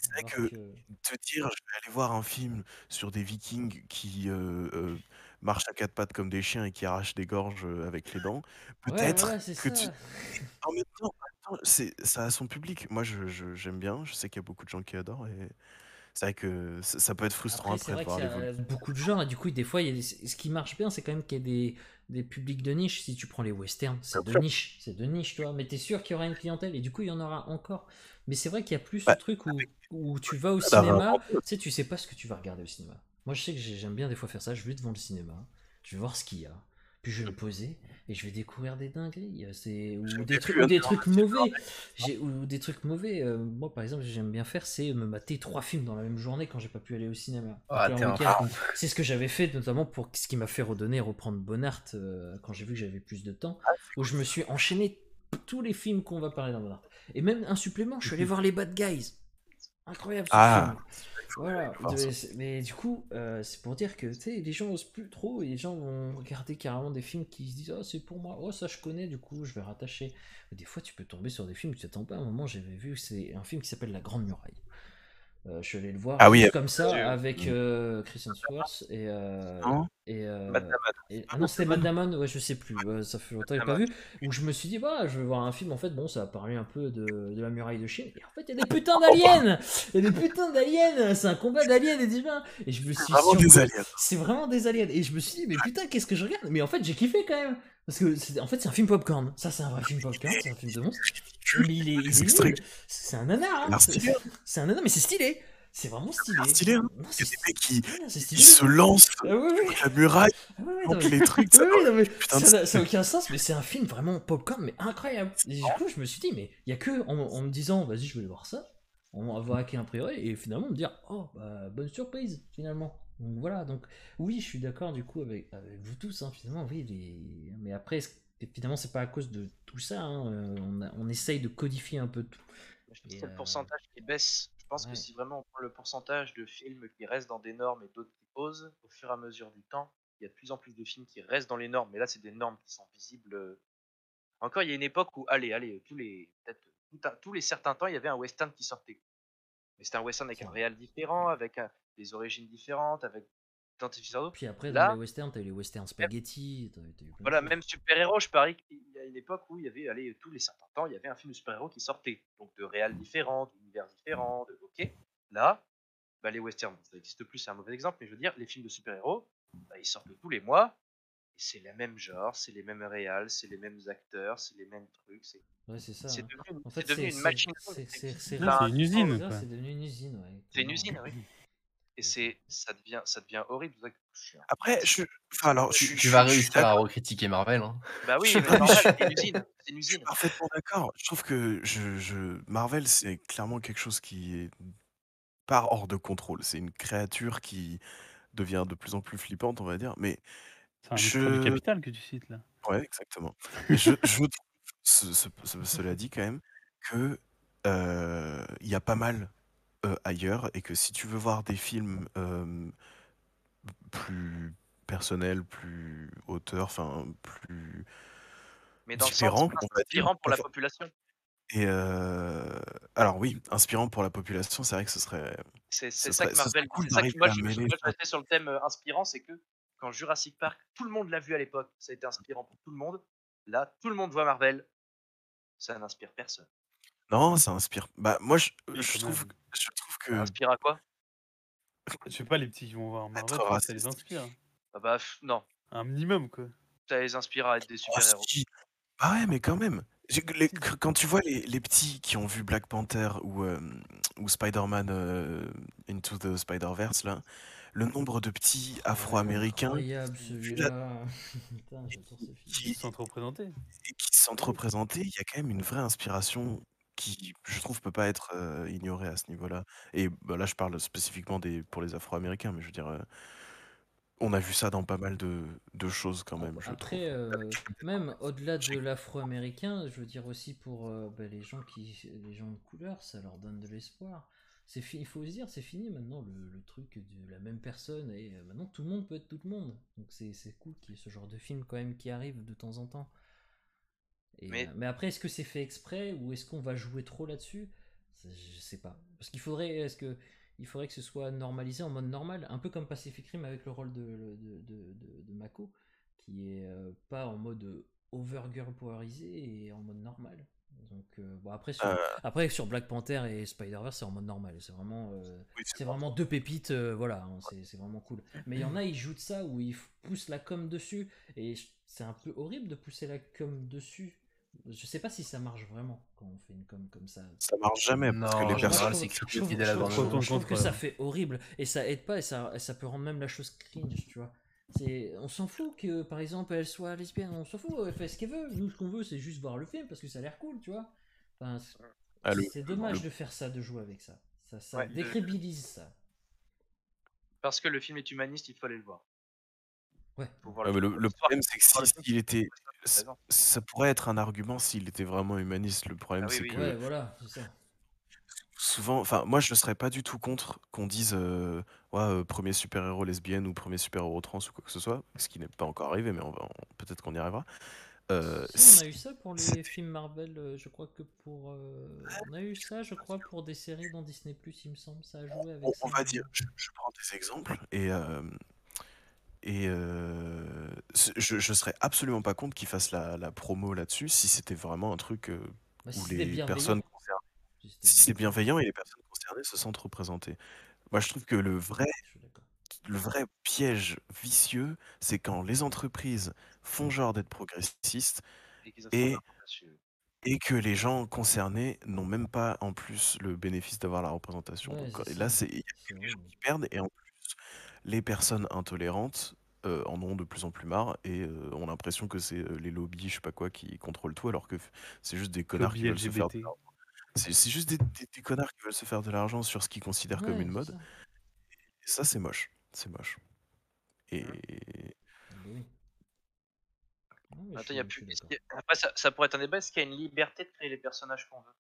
c'est vrai que que- te dire, je vais aller voir un film sur des Vikings qui euh, euh, marchent à quatre pattes comme des chiens et qui arrachent des gorges avec les dents, peut-être c'est que tu, ça. en même temps, en même temps, c'est, ça a son public. Moi, je, je- j'aime bien. Je sais qu'il y a beaucoup de gens qui adorent. Et c'est vrai que ça, peut être frustrant Après, c'est après, vrai qu'il y a l'évolution. beaucoup de genres, et du coup, des fois, il y a des- ce qui marche bien, c'est quand même qu'il y a des, des publics de niche. Si tu prends les westerns, c'est de sûr. niche, c'est de niche, tu vois. Mais t'es sûr qu'il y aura une clientèle, et du coup, il y en aura encore. Mais c'est vrai qu'il y a plus Bah, ce truc où, où tu vas au ça cinéma, tu sais, tu sais pas ce que tu vas regarder au cinéma. Moi, je sais que j'ai- j'aime bien des fois faire ça. Je vais devant le cinéma, je vais voir ce qu'il y a, puis je vais me poser et je vais découvrir des dingueries. euh, C'est ou J'aime des bien trucs, plus ou des trucs mauvais. Ou des trucs mauvais. moi, par exemple, j'aime bien faire, c'est me mater trois films dans la même journée quand j'ai pas pu aller au cinéma. Ah, c'est ce que j'avais fait notamment pour ce qui m'a fait redonner, reprendre Bonart euh, quand j'ai vu que j'avais plus de temps, où je me suis enchaîné tous les films qu'on va parler dans Bonart. Et même un supplément, je suis allé voir les Bad Guys. Incroyable ce Ah, film. Voilà, mais du coup, euh, c'est pour dire que les gens osent plus trop et les gens vont regarder carrément des films qui se disent Oh, c'est pour moi, oh, ça je connais, du coup, je vais rattacher. Mais des fois, tu peux tomber sur des films tu t'attends pas. À un moment, j'avais vu, c'est un film qui s'appelle La Grande Muraille. Euh, je suis allé le voir Ah oui, juste comme ça avec euh, Christian Swartz et. euh, et, euh, ah non, c'était Matt Damon, ouais, je sais plus, ça fait longtemps que j'ai pas vu. Où je me suis dit, bah, je vais voir un film, en fait, bon, ça va parler un peu de, de la muraille de Chine. Et en fait, il y a des putains d'aliens Il y a des putains d'aliens C'est un combat d'aliens et d'humains Et je me suis Vraiment des surpris- aliens. C'est vraiment des aliens. Et je me suis dit, mais putain, qu'est-ce que je regarde? Mais en fait, j'ai kiffé quand même. Parce que, c'est- en fait, c'est un film popcorn. Ça, c'est un vrai film popcorn, c'est un film de monstre. Mais il est. C'est un nanar, hein. C'est un nanar, mais c'est stylé. C'est vraiment stylé. stylé, hein. Non, Il y a c'est des mecs qui, c'est se lancent Ah oui, oui. contre la muraille, Ah oui, non, mais- les trucs. [LAUGHS] ça mais de ça n'a a aucun sens, mais c'est un film vraiment popcorn, mais incroyable. Et du coup, je me suis dit, mais il y a que en, en me disant, vas-y, je vais aller voir ça, on va voir un priori, et finalement me dire, oh, bah, bonne surprise, finalement. Donc voilà, donc oui, je suis d'accord du coup avec, avec vous tous, hein, finalement, oui, les... mais après, finalement, c'est pas à cause de tout ça, hein, euh, on, a- on essaye de codifier un peu tout. Je pense que le euh, pourcentage qui baisse. Je pense ouais. que si vraiment on prend le pourcentage de films qui restent dans des normes et d'autres qui posent, au fur et à mesure du temps, il y a de plus en plus de films qui restent dans les normes. Mais là, c'est des normes qui sont visibles. euh. Encore, il y a une époque où, allez, allez, tous les, un- tous les certains temps, il y avait un western qui sortait. Mais c'était un western avec un réel différent, avec un- des origines différentes, avec tant et d'autres. Puis après, Là- dans les westerns, t'as eu les westerns spaghetti, t'as eu de Voilà, même super-héros, je parie qu'il y a une époque où il y avait, allez, tous les certains temps, il y avait un film de super-héros qui sortait. Donc de réals différents, d'univers différents, de... ok. Là, bah, les westerns, ça n'existe plus, c'est un mauvais exemple, mais je veux dire, les films de super-héros, bah, ils sortent tous les mois, c'est les mêmes genres, c'est les mêmes réals, c'est les mêmes acteurs, c'est les mêmes trucs, c'est Ouais, c'est ça. c'est hein. devenu, En c'est fait, devenu c'est une machine. c'est- une usine, C'est devenu une usine, ouais. C'est une clairement. usine, oui. Et c'est, ça devient, ça devient horrible. je Après, je, enfin, alors, je, Tu, je- je- vas je réussir à recritiquer Marvel. Hein. Bah oui, Je- mais Marvel, c'est une [LAUGHS] usine, c'est une je suis usine. parfaitement d'accord. Je trouve que je, je- Marvel, c'est clairement quelque chose qui est part hors de contrôle. C'est une créature qui devient de plus en plus flippante, on va dire. Mais C'est un monstre du je, capital que tu cites là. ouais, exactement. Mais je, je trouve, [LAUGHS] ce- ce- ce- cela dit quand même, que euh, il y a pas mal euh, ailleurs et que si tu veux voir des films euh, plus personnels, plus auteurs, enfin plus Mais dans le sens différents, on va dire, inspirant pour la population. Et euh, alors oui, inspirant pour la population, c'est vrai que ce serait. C'est Ce c'est ça serait- que ce serait Marvel. cool c'est ça que d'arriver moi, à je, je, mêler moi, je ça. restais sur le thème euh, inspirant, c'est que quand Jurassic Park, tout le monde l'a vu à l'époque, ça a été inspirant pour tout le monde. Là, tout le monde voit Marvel, ça n'inspire personne. Non, ça inspire. Bah moi, je, trouve, je trouve Ça que inspire à quoi? Je sais pas, les petits qui vont voir Marvel, ça, ça les inspire. ah bah non, Un minimum, quoi. ça les inspire à être des Ah super-héros. si. Ah ouais, mais quand même. Les- quand tu vois les, les petits qui ont vu Black Panther ou, euh, ou Spider-Man euh, Into the Spider-Verse, là, le nombre de petits afro-américains [LAUGHS] film. Ils qui, se sentent représentés. et qui sentent représentés, il y a quand même une vraie inspiration qui, je trouve, peut pas être euh, ignorée à ce niveau-là. Et bah, là, je parle spécifiquement des, pour les Afro-Américains, mais je veux dire, euh, on a vu ça dans pas mal de, de choses quand même, je Après, trouve. euh, même au-delà de l'afro-américain, je veux dire aussi pour euh, bah, les gens qui, les gens de couleur, ça leur donne de l'espoir. C'est il faut se dire, c'est fini maintenant le, le truc de la même personne et euh, maintenant tout le monde peut être tout le monde. Donc c'est cool qu'il y ait ce genre de film quand même qui arrive de temps en temps. Et, Mais- euh, mais après, est-ce que c'est fait exprès ou est-ce qu'on va jouer trop là-dessus? Je sais pas. Parce qu'il faudrait, est-ce que il faudrait que ce soit normalisé en mode normal, un peu comme Pacific Rim avec le rôle de, de, de, de- de Mako, qui est euh, pas en mode overgirl powerisé et en mode normal. Donc euh, bon après sur, Euh. après sur Black Panther et Spider-Verse c'est en mode normal, c'est vraiment euh, Oui, c'est vraiment deux pépites, euh, voilà, hein, c'est c'est vraiment cool. Mais il y en a, ils jouent de ça où ils poussent la com dessus, et c'est un peu horrible de pousser la com dessus. Je sais pas si ça marche vraiment quand on fait une com comme ça. Ça marche jamais parce que les personnes. je c'est je trouve- que ça fait horrible et ça aide pas et ça, et ça peut rendre même la chose cringe, tu vois. On s'en fout que par exemple elle soit lesbienne, on s'en fout, elle fait ce qu'elle veut. Nous, ce qu'on veut, c'est juste voir le film parce que ça a l'air cool, tu vois. Enfin, c'est- Ah, c'est dommage le- de faire ça, de jouer avec ça. Ça, ça Ouais, le- décrédibilise ça. Parce que le film est humaniste, il faut aller le voir. Ouais. Mais le, problème, c'est que si- s'il était. ça- pourrait être un argument s'il était vraiment humaniste. Le problème, Ah oui, c'est oui. que Ouais, voilà, c'est ça. Souvent. Enfin, moi, je ne serais pas du tout contre qu'on dise euh, ouais, euh, premier super-héros lesbienne ou premier super-héros trans ou quoi que ce soit, ce qui n'est pas encore arrivé, mais on va, on- peut-être qu'on y arrivera. Euh, Si, on a eu ça pour les films Marvel, euh, je crois que pour. euh, On a eu ça, je crois, pour des séries dans Disney, il me semble. Ça a joué avec on, ça. on va dire, je, je prends des exemples et, euh, et euh, je, je serais absolument pas contre qu'ils fassent la, la promo là-dessus si c'était vraiment un truc euh, Bah, si où c'était les bienveillant. personnes Si c'est bienveillant et les personnes concernées se sentent représentées. Moi, je trouve que le vrai, le vrai piège vicieux, c'est quand les entreprises font genre d'être progressistes Et que les gens concernés n'ont même pas en plus le bénéfice d'avoir la représentation. Ouais, Donc et là, c'est il y a C'est que les gens qui perdent et en plus, les personnes intolérantes euh, en ont de plus en plus marre et euh, ont l'impression que c'est euh, les lobbies, je sais pas quoi, qui contrôlent tout, alors que c'est juste des connards qui se faire. C'est juste des, des- des connards qui veulent se faire de l'argent sur ce qu'ils considèrent comme une mode. ça. Et ça, c'est moche. C'est moche. Et Ah bah oui. Je Attends, y a plus. Après, ça, ça pourrait être un débat. Est-ce qu'il y a une liberté de créer les personnages qu'on veut?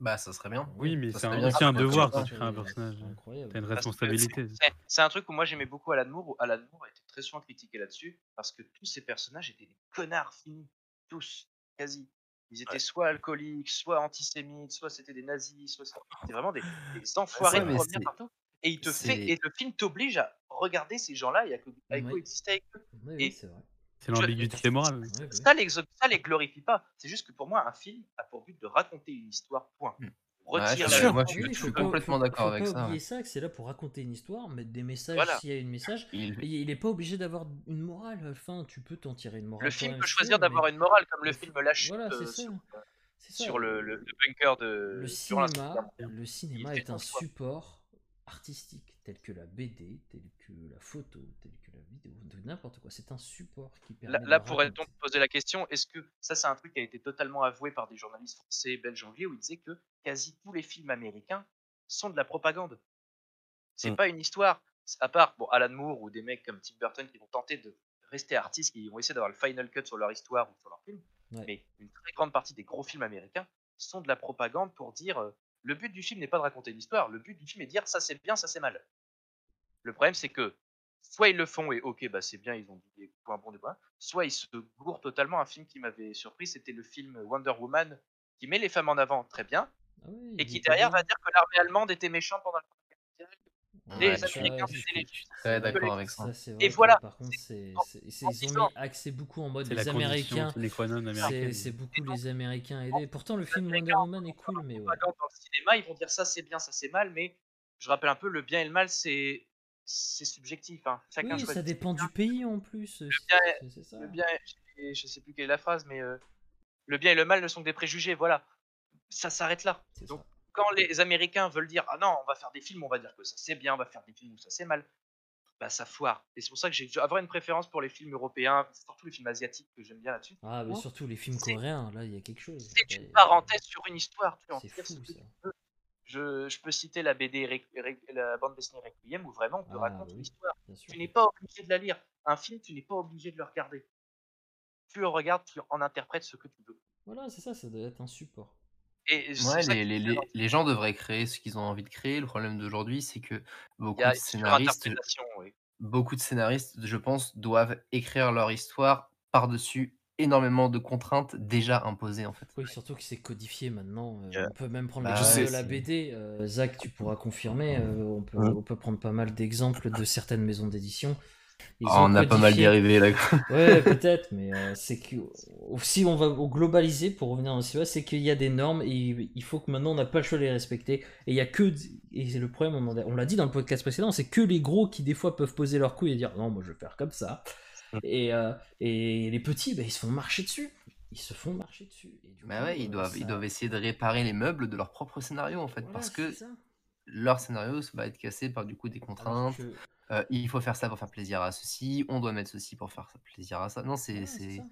Bah, ça serait bien. Oui, mais c'est un- un devoir quand tu crées un personnage. c'est incroyable. T'as une responsabilité. c'est- un truc où moi j'aimais beaucoup Alan Moore, où Alan Moore a été très souvent critiqué là-dessus, parce que tous ces personnages étaient des connards finis. Tous, quasi. Ils étaient Ouais. soit alcooliques, soit antisémites, soit c'était des nazis, soit c'était vraiment des, des [LAUGHS] enfoirés Ouais, de partout. Et il te fait, et le film t'oblige à regarder ces gens-là et à, co- à Oui. coexister avec eux. Oui, c'est vrai. C'est l'ambiguïté morale. Oui, oui. Ça les, ça les glorifie pas. C'est juste que pour moi, un film a pour but de raconter une histoire. Point. Retire Ouais, la je- moi, je suis- oui, je suis faut pas- complètement faut- d'accord avec pas ça, oublier ça, que c'est là pour raconter une histoire, mettre des messages Voilà. s'il y a une message. Il- il est pas obligé d'avoir une morale. Enfin, tu peux t'en tirer une morale. Le film peut choisir mais d'avoir une morale, comme le le film La Chute Voilà, euh, sur, ça. sur le, le- le bunker de. Le cinéma, le est un support artistique, tel que la BD, tel que la photo, tel que la vidéo, de n'importe quoi. C'est un support qui permet Là, là pourrait-on poser la question est-ce que ça, c'est un truc qui a été totalement avoué par des journalistes français, belges, anglais, où ils disaient que quasi tous les films américains sont de la propagande? C'est Mm. pas une histoire. À part bon, Alan Moore ou des mecs comme Tim Burton qui vont tenter de rester artistes, qui vont essayer d'avoir le final cut sur leur histoire ou sur leur film. Ouais. Mais une très grande partie des gros films américains sont de la propagande pour dire euh, le but du film n'est pas de raconter une histoire, le but du film est de dire ça c'est bien, ça c'est mal. Le problème c'est que soit ils le font et ok bah c'est bien, ils ont dit des points bons des points, soit ils se gourent totalement. Un film qui m'avait surpris, c'était le film Wonder Woman qui met les femmes en avant très bien Ah et qui derrière va dire que l'armée allemande était méchante pendant la Première Guerre mondiale. Ouais, les Américains, c'était les Je suis très d'accord avec ça. Et voilà, par contre, ils ont mis accès beaucoup en mode les Américains. C'est, beaucoup les Américains aidés. Pourtant, le film Wonder Woman est cool, mais ouais. dans le cinéma, ils vont dire ça c'est bien, ça c'est mal, mais je rappelle un peu le bien et le mal c'est c'est subjectif. Hein. Chacun Oui, ça dépend du pays en plus. bien. Le bien, je sais plus quelle est la phrase, mais euh, le bien et le mal ne sont que des préjugés. Voilà, ça s'arrête là. Donc. Quand les Américains veulent dire ah non, on va faire des films, on va dire que ça c'est bien, on va faire des films où ça c'est mal, bah ça foire. Et c'est pour ça que j'ai avoir une préférence pour les films européens, surtout les films asiatiques que j'aime bien là-dessus. Ah, mais Ou surtout les films coréens, là, il y a quelque chose. C'est une parenthèse sur une histoire. Tu en fou, ça. tu. Je, je peux citer la BD, Ré- Ré- la bande dessinée Requiem, où vraiment on te Ah, raconte oui. une histoire. Tu n'es pas obligé de la lire. Un film, tu n'es pas obligé de le regarder. Tu le regardes, tu en interprètes ce que tu veux. Voilà, c'est ça, ça doit être un support. Et c'est Ouais, ça les, que les, les, les gens devraient créer ce qu'ils ont envie de créer. Le problème d'aujourd'hui, c'est que il beaucoup a de une scénaristes, surinterprétation. Oui. beaucoup de scénaristes, je pense, doivent écrire leur histoire par-dessus énormément de contraintes déjà imposées en fait. Oui, surtout que c'est codifié maintenant. euh, Yeah. On peut même prendre Bah l'exemple de la c'est- BD. euh, Zach, tu pourras confirmer. euh, on, peut, Mhm. on peut prendre pas mal d'exemples de certaines maisons d'édition. Ils Ah, on a pas mal dérivé là. [LAUGHS] Ouais, peut-être, mais euh, c'est que si on va au globaliser pour revenir aussi bas, c'est qu'il y a des normes et il faut que maintenant on n'a pas le choix de les respecter. Et il y a que et c'est le problème, on en l'a dit dans le podcast précédent, c'est que les gros qui des fois peuvent poser leur couille et dire non, moi je vais faire comme ça. Mm. Et, euh, et les petits, bah, ils se font marcher dessus. Ils se font marcher dessus. Et du Bah coup, ouais, ils euh, doivent, ils doivent essayer de réparer les meubles de leur propre scénario en fait, Voilà, parce que ça. leur scénario va être cassé par du coup des contraintes. Euh, il faut faire ça pour faire plaisir à ceci, on doit mettre ceci pour faire plaisir à ça. Non, c'est, c'est ça.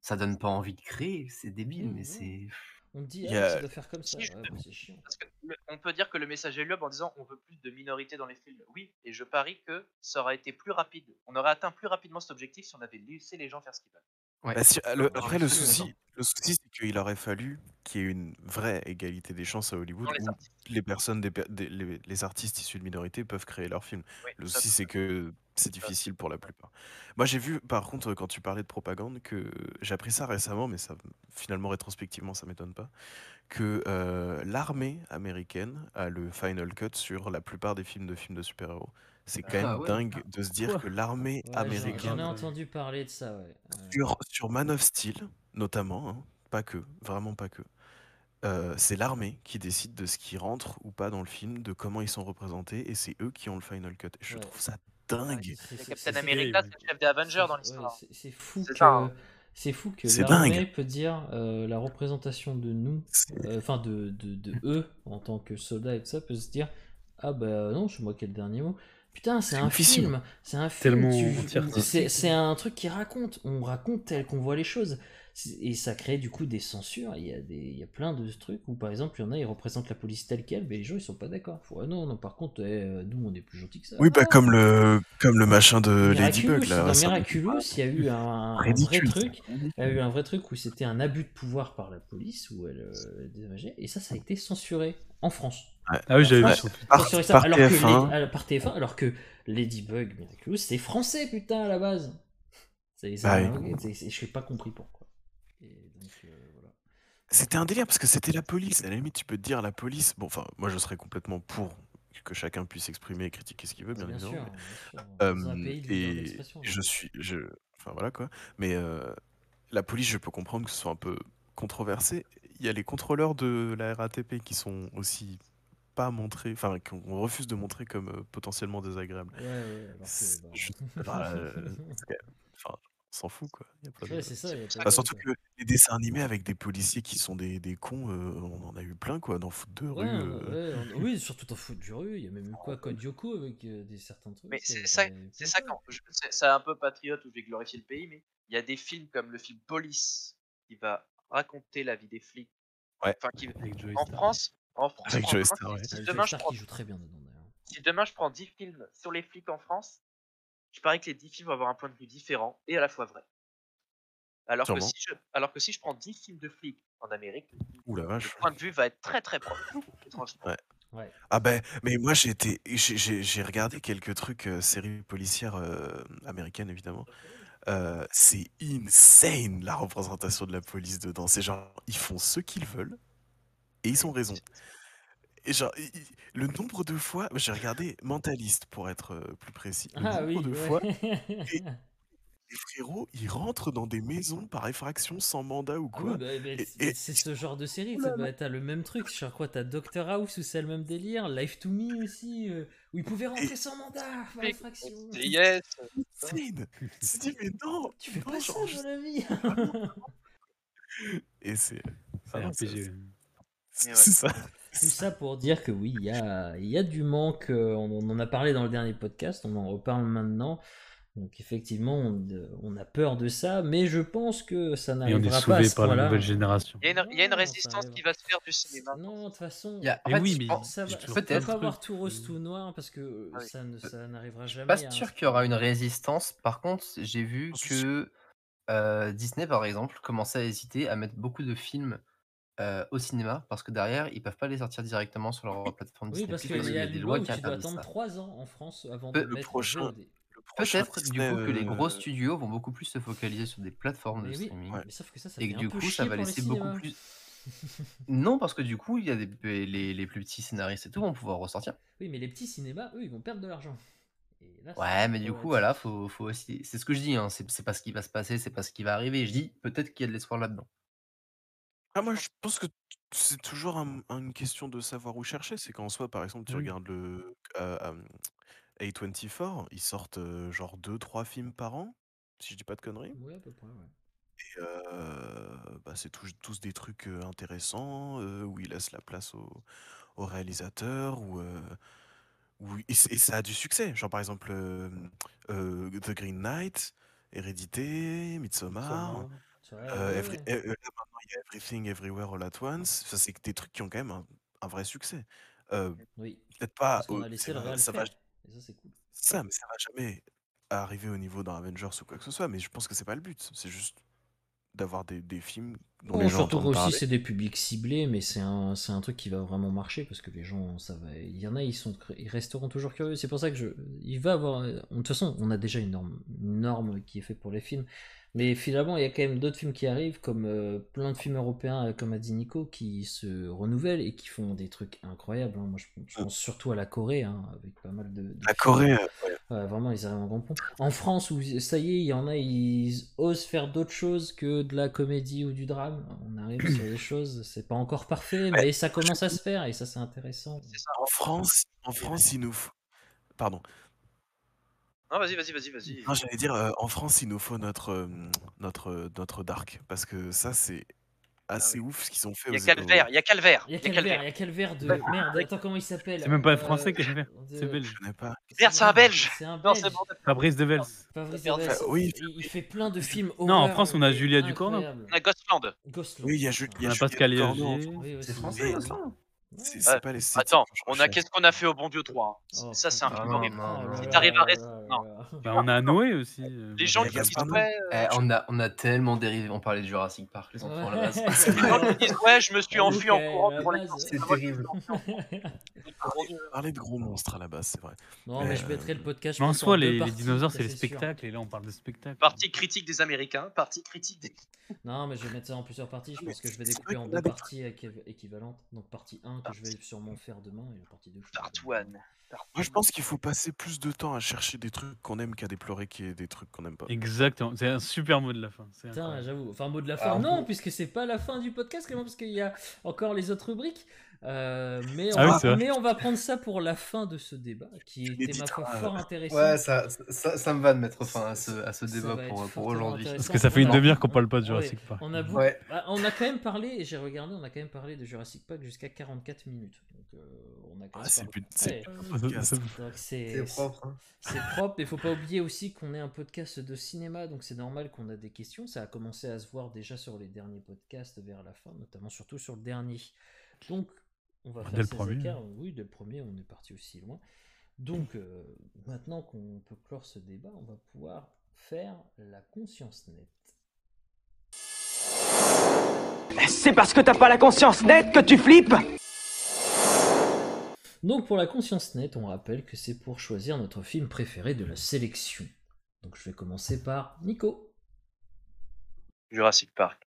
ça donne pas envie de créer, c'est débile, Mmh, mais ouais. c'est. On dit, ah, a- ça doit faire comme ça. Si, je- Ouais, bah, c'est chiant. Parce que le- on peut dire que le message est louable en disant on veut plus de minorités dans les films. Oui, et je parie que ça aurait été plus rapide. On aurait atteint plus rapidement cet objectif si on avait laissé les gens faire ce qu'ils veulent. Ouais. Bah, si- le- après, le souci, le souci c'est qu'il aurait fallu qu'il y ait une vraie égalité des chances à Hollywood les où artistes. les personnes, des, per- des- les, les artistes issus de minorités peuvent créer leurs films. Oui, Le ça, souci, c'est que c'est difficile pour la plupart. Moi, j'ai vu, par contre, quand tu parlais de propagande, que j'ai appris ça récemment, mais ça, finalement, rétrospectivement, ça m'étonne pas, que euh, l'armée américaine a le final cut sur la plupart des films de films de super-héros. C'est quand Ah même ouais. dingue de se dire Quoi? que l'armée Ouais, américaine J'en ai entendu parler de ça, ouais. Ouais. sur, sur Man of Steel, notamment, hein, pas que, vraiment pas que, euh, c'est l'armée qui décide de ce qui rentre ou pas dans le film, de comment ils sont représentés, et c'est eux qui ont le final cut. Et je Ouais. trouve ça dingue. C'est- Le c'est- Captain America, c'est le chef des Avengers dans ouais, l'histoire. c'est- C'est fou C'est que ça, hein. C'est fou que l'armée peut dire euh, la représentation de nous, euh, enfin de, de, de [LAUGHS] eux en tant que soldats et tout ça, peut se dire ah bah non, c'est moi qui ai le dernier mot. Putain, c'est un film, c'est un film. C'est un truc qui raconte, on raconte tel qu'on voit les choses. Et ça crée du coup des censures. Il y a, des, il y a plein de trucs où par exemple, il y en a, ils représentent la police telle qu'elle, mais les gens ils sont pas d'accord. Faut, ah non, non, par contre, eh, euh, nous on est plus gentils que ça. Oui, bah Ah, comme le, comme le machin de Ladybug, là. dans. Miraculous, il y a eu un, un vrai truc. Il y a eu un vrai truc où c'était un abus de pouvoir par la police, où elle euh, dédommageait, et ça, ça a été censuré en France. Ah oui, j'avais vu sur. Par, ça, alors que TF1. les- alors, par TF1, alors que Ladybug Miraculous, c'est français, putain, à la base. C'est, c'est- Ah oui. c'est- c'est- je n'ai pas compris pourquoi. Et donc, euh, voilà. C'était un délire parce que c'était la police. À la limite, tu peux te dire la police. Bon, enfin, moi, je serais complètement pour que chacun puisse exprimer et critiquer ce qu'il veut, bien, bien sûr, évidemment. bien sûr. Euh, et je suis, je, enfin voilà quoi. Mais euh, la police, je peux comprendre que ce soit un peu controversé. Il y a les contrôleurs de la RATP qui sont aussi pas montrés, enfin qu'on refuse de montrer comme euh, potentiellement désagréables. Ouais, ouais, bah, [LAUGHS] on s'en fout quoi. Y a pas de- Ouais, c'est ça. il y a pas Bah, de- surtout que les dessins animés avec des policiers qui sont des, des cons, euh, on en a eu plein quoi, dans Foot de rue. Euh. ouais, on- oui, surtout en foot du rue, il y a même eu quoi, Code [LAUGHS] Yoko avec euh, des certains trucs. Mais euh, c'est ça, c'est ça quand je- c'est c'est un peu patriote où je vais glorifier le pays, mais il y a des films comme le film Police qui va raconter la vie des flics. Ouais. Enfin, qui, Avec Joey en Star. France, en France, Avec en Joey France, Star, ouais. si, Ah, demain Joey je Star prends, qui joue très bien dedans d'ailleurs. si demain je prends 10 films sur les flics en France, je parie que les 10 films vont avoir un point de vue différent et à la fois vrai. Alors que, si je, alors que si je prends 10 films de flics en Amérique, Ouh la le point de vue va être très très proche. étrangement. [LAUGHS] Ouais. Ouais. Ah ben, mais moi j'ai été, j'ai- j'ai j'ai regardé quelques trucs, euh, séries policières euh, américaines évidemment. Euh, c'est insane la représentation de la police dedans. C'est genre, ils font ce qu'ils veulent et ils ont raison. Et genre, le nombre de fois, j'ai regardé Mentaliste pour être euh, plus précis. Le Ah nombre oui, de ouais. fois, [LAUGHS] les frérots, ils rentrent dans des maisons par effraction sans mandat ou Ah quoi. bah, bah, Et- c'est et- c'est ce genre de série, Oh tu là sais, bah, t'as le même truc, je crois t'as Doctor House où c'est le même délire, Life to Me aussi, euh, où ils pouvaient rentrer sans mandat, par infraction. C'est yes. Insane. Tu dis, mais non, Tu fais non, pas ça genre, dans la vie [LAUGHS] Et c'est. [LAUGHS] C'est ah non, c'est- RPG. c'est ouais. c'est ça. Tout ça pour dire que oui, il y a, il y a du manque, euh, on, on en a parlé dans le dernier podcast, on en reparle maintenant. Donc effectivement, on, euh, on a peur de ça, mais je pense que ça Et on est n'arrivera pas à sauvé ce par la nouvelle génération. Il y a une, il y a une Non, ça résistance qui va se faire du cinéma. Non, de toute façon, Il y a- en fait, oui, mais ça va, peut-être pas avoir tout rose tout noir parce que Ah oui. ça, ne, ça n'arrivera Je suis jamais. pas un sûr qu'il y aura une résistance. Par contre, j'ai vu que euh, Disney, par exemple, commençait à hésiter à mettre beaucoup de films euh, au cinéma parce que derrière, ils peuvent pas les sortir directement sur leur plateforme Oui, Disney parce Plus qu'il y a des une lois loi où qui tu dois interdisent attendre ça. 3 ans en France avant de le mettre prochain- en VOD. Le prochain Peut-être du Disney, coup que les gros euh, studios vont beaucoup plus se focaliser sur des plateformes de Mais oui, streaming Ouais. mais sauf que ça, ça et fait que un du peu coup ça chier va pour les laisser beaucoup cinémas. plus. [LAUGHS] Non, parce que du coup, il y a des les, les plus petits scénaristes et tout vont pouvoir ressortir. Oui, mais les petits cinémas, eux, ils vont perdre de l'argent. Et là, ça Ouais, mais du coup, voilà, faut, faut aussi. C'est ce que je dis, hein, c'est c'est pas ce qui va se passer, c'est pas ce qui va arriver. Je dis peut-être qu'il y a de l'espoir là-dedans. Ah, moi, je pense que c'est toujours un- un- une question de savoir où chercher. C'est qu'en soi, par exemple, tu Oui. regardes le euh, euh, A24, ils sortent euh, genre 2-3 films par an, si je dis pas de conneries. Ouais, à peu près, ouais. Et euh, bah, c'est tous, tous des trucs euh, intéressants, euh, où ils laissent la place au, au réalisateur, où, euh, où- et, c- et ça a du succès. Genre par exemple euh, euh, The Green Knight, Hérédité, Midsommar. Midsommar. Euh, Every- ouais. euh, là maintenant il y a Everything Everywhere All At Once. Ça c'est des trucs qui ont quand même un, un vrai succès. Euh, Oui, Peut-être pas, parce qu'on au- a laissé c'est le vrai, réel ça va, faire. Et ça, c'est cool. ça, mais ça va jamais arriver au niveau d'un Avengers ou quoi que ce soit. Mais je pense que c'est pas le but. C'est juste d'avoir des, des films dont Bon, les gens surtout entendent aussi, parler. c'est des publics ciblés, mais c'est un, c'est un truc qui va vraiment marcher parce que les gens, ça va. Il y en a, ils, sont, ils resteront toujours curieux. C'est pour ça que je. Il va avoir. De toute façon, on a déjà une norme, une norme qui est faite pour les films. Mais finalement, il y a quand même d'autres films qui arrivent, comme euh, plein de films européens, euh, comme a dit Nico, qui se renouvellent et qui font des trucs incroyables. hein. Moi, je, je pense surtout à la Corée, hein, avec pas mal de. de La films. Corée, euh, ouais. Ouais, vraiment, ils arrivent en grand pont. En France, où ça y est, il y en a, ils osent faire d'autres choses que de la comédie ou du drame. On arrive sur des [CLEARS THROAT] choses, c'est pas encore parfait, mais ça commence à se faire et ça, c'est intéressant. En France, en France, il nous faut... Pardon. Non, vas-y, vas-y, vas-y, vas-y. Non, j'allais dire, euh, en France, il nous faut notre, euh, notre, notre Dark. Parce que ça, c'est assez ouf ce qu'ils ont fait Il y aux a Calvaire, il y a Calvaire. Il y a a Calvaire, il y a Calvaire de. Ouais. Merde, attends, comment il s'appelle? C'est même pas Euh, français, Calvaire, de- c'est belge. Je connais pas. Merde, c'est un Belge. C'est un Non, belge. c'est bon. Fabrice Devels. Merde. Devers. Ah, oui. Il, il fait plein de films Non, en horreur, France, on a mais Julia Ducournau. On a Ghostland. Ghostland. Oui, il y a, Ju- il y On a a Pascal Juliette Corneau. Hergé. Oui, oui, C'est français, Mais- ça? C'est Ouais. c'est pas les Attends, on a qu'est-ce qu'on a fait au bon Dieu 3 Oh, Ça, c'est un film Ah, horrible. Oh Si t'arrives à rester- non. Bah, on a Noé aussi. euh, Les gens qui disent ouais, Eh, euh, on, a, on a tellement dérivé. On parlait de Jurassic Park, les enfants. Ouais. les gens qui disent ouais, je me suis enfui en courant pour les. C'est Ah, terrible. [LAUGHS] parlais de gros monstres à la base, c'est vrai. Non, mais je Euh, mettrai le podcast. Mais en soi, les, dinosaures, c'est les spectacles, et là, on parle de spectacles. Partie critique des Américains, partie critique des. Non, mais je vais mettre ça en plusieurs parties. Je Mais pense que je vais découper en deux parties équi- équivalentes. Donc, partie 1 que je vais sûrement faire demain et la partie 2 que je ferai Part. Moi, je pense qu'il faut passer plus de temps à chercher des trucs qu'on aime qu'à déplorer qu'il y ait des trucs qu'on aime pas. Exactement, c'est un super mot de la fin. Putain, j'avoue. Enfin, mot de la fin. Alors, non, vous- puisque c'est pas la fin du podcast, parce qu'il y a encore les autres rubriques. Euh, mais, on Ah oui, va, mais on va prendre ça pour la fin de ce débat, qui était, ma foi, euh, fort intéressant. Ouais, ça, ça, ça me va de mettre fin à ce, à ce débat pour, pour aujourd'hui. Parce que ça fait une On a- demi-heure qu'on parle pas de Ouais, Jurassic Park. On a, beaucoup- Ouais. bah, on a quand même parlé, et j'ai regardé, on a quand même parlé de Jurassic Park jusqu'à 44 minutes. Donc, euh, on a quand Ah, c'est parlé- propre. hein. c'est propre, mais faut pas oublier aussi qu'on est un podcast de cinéma, donc c'est normal qu'on a des questions. Ça a commencé à se voir déjà sur les derniers podcasts vers la fin, notamment surtout sur le dernier. Donc, on va Dès faire le ces premier. écarts. Oui, dès le premier, on est parti aussi loin. Donc, euh, maintenant qu'on peut clore ce débat, on va pouvoir faire la conscience nette. C'est parce que t'as pas la conscience nette que tu flippes Donc pour la conscience nette, on rappelle que c'est pour choisir notre film préféré de la sélection. Donc je vais commencer par Nico. Jurassic Park.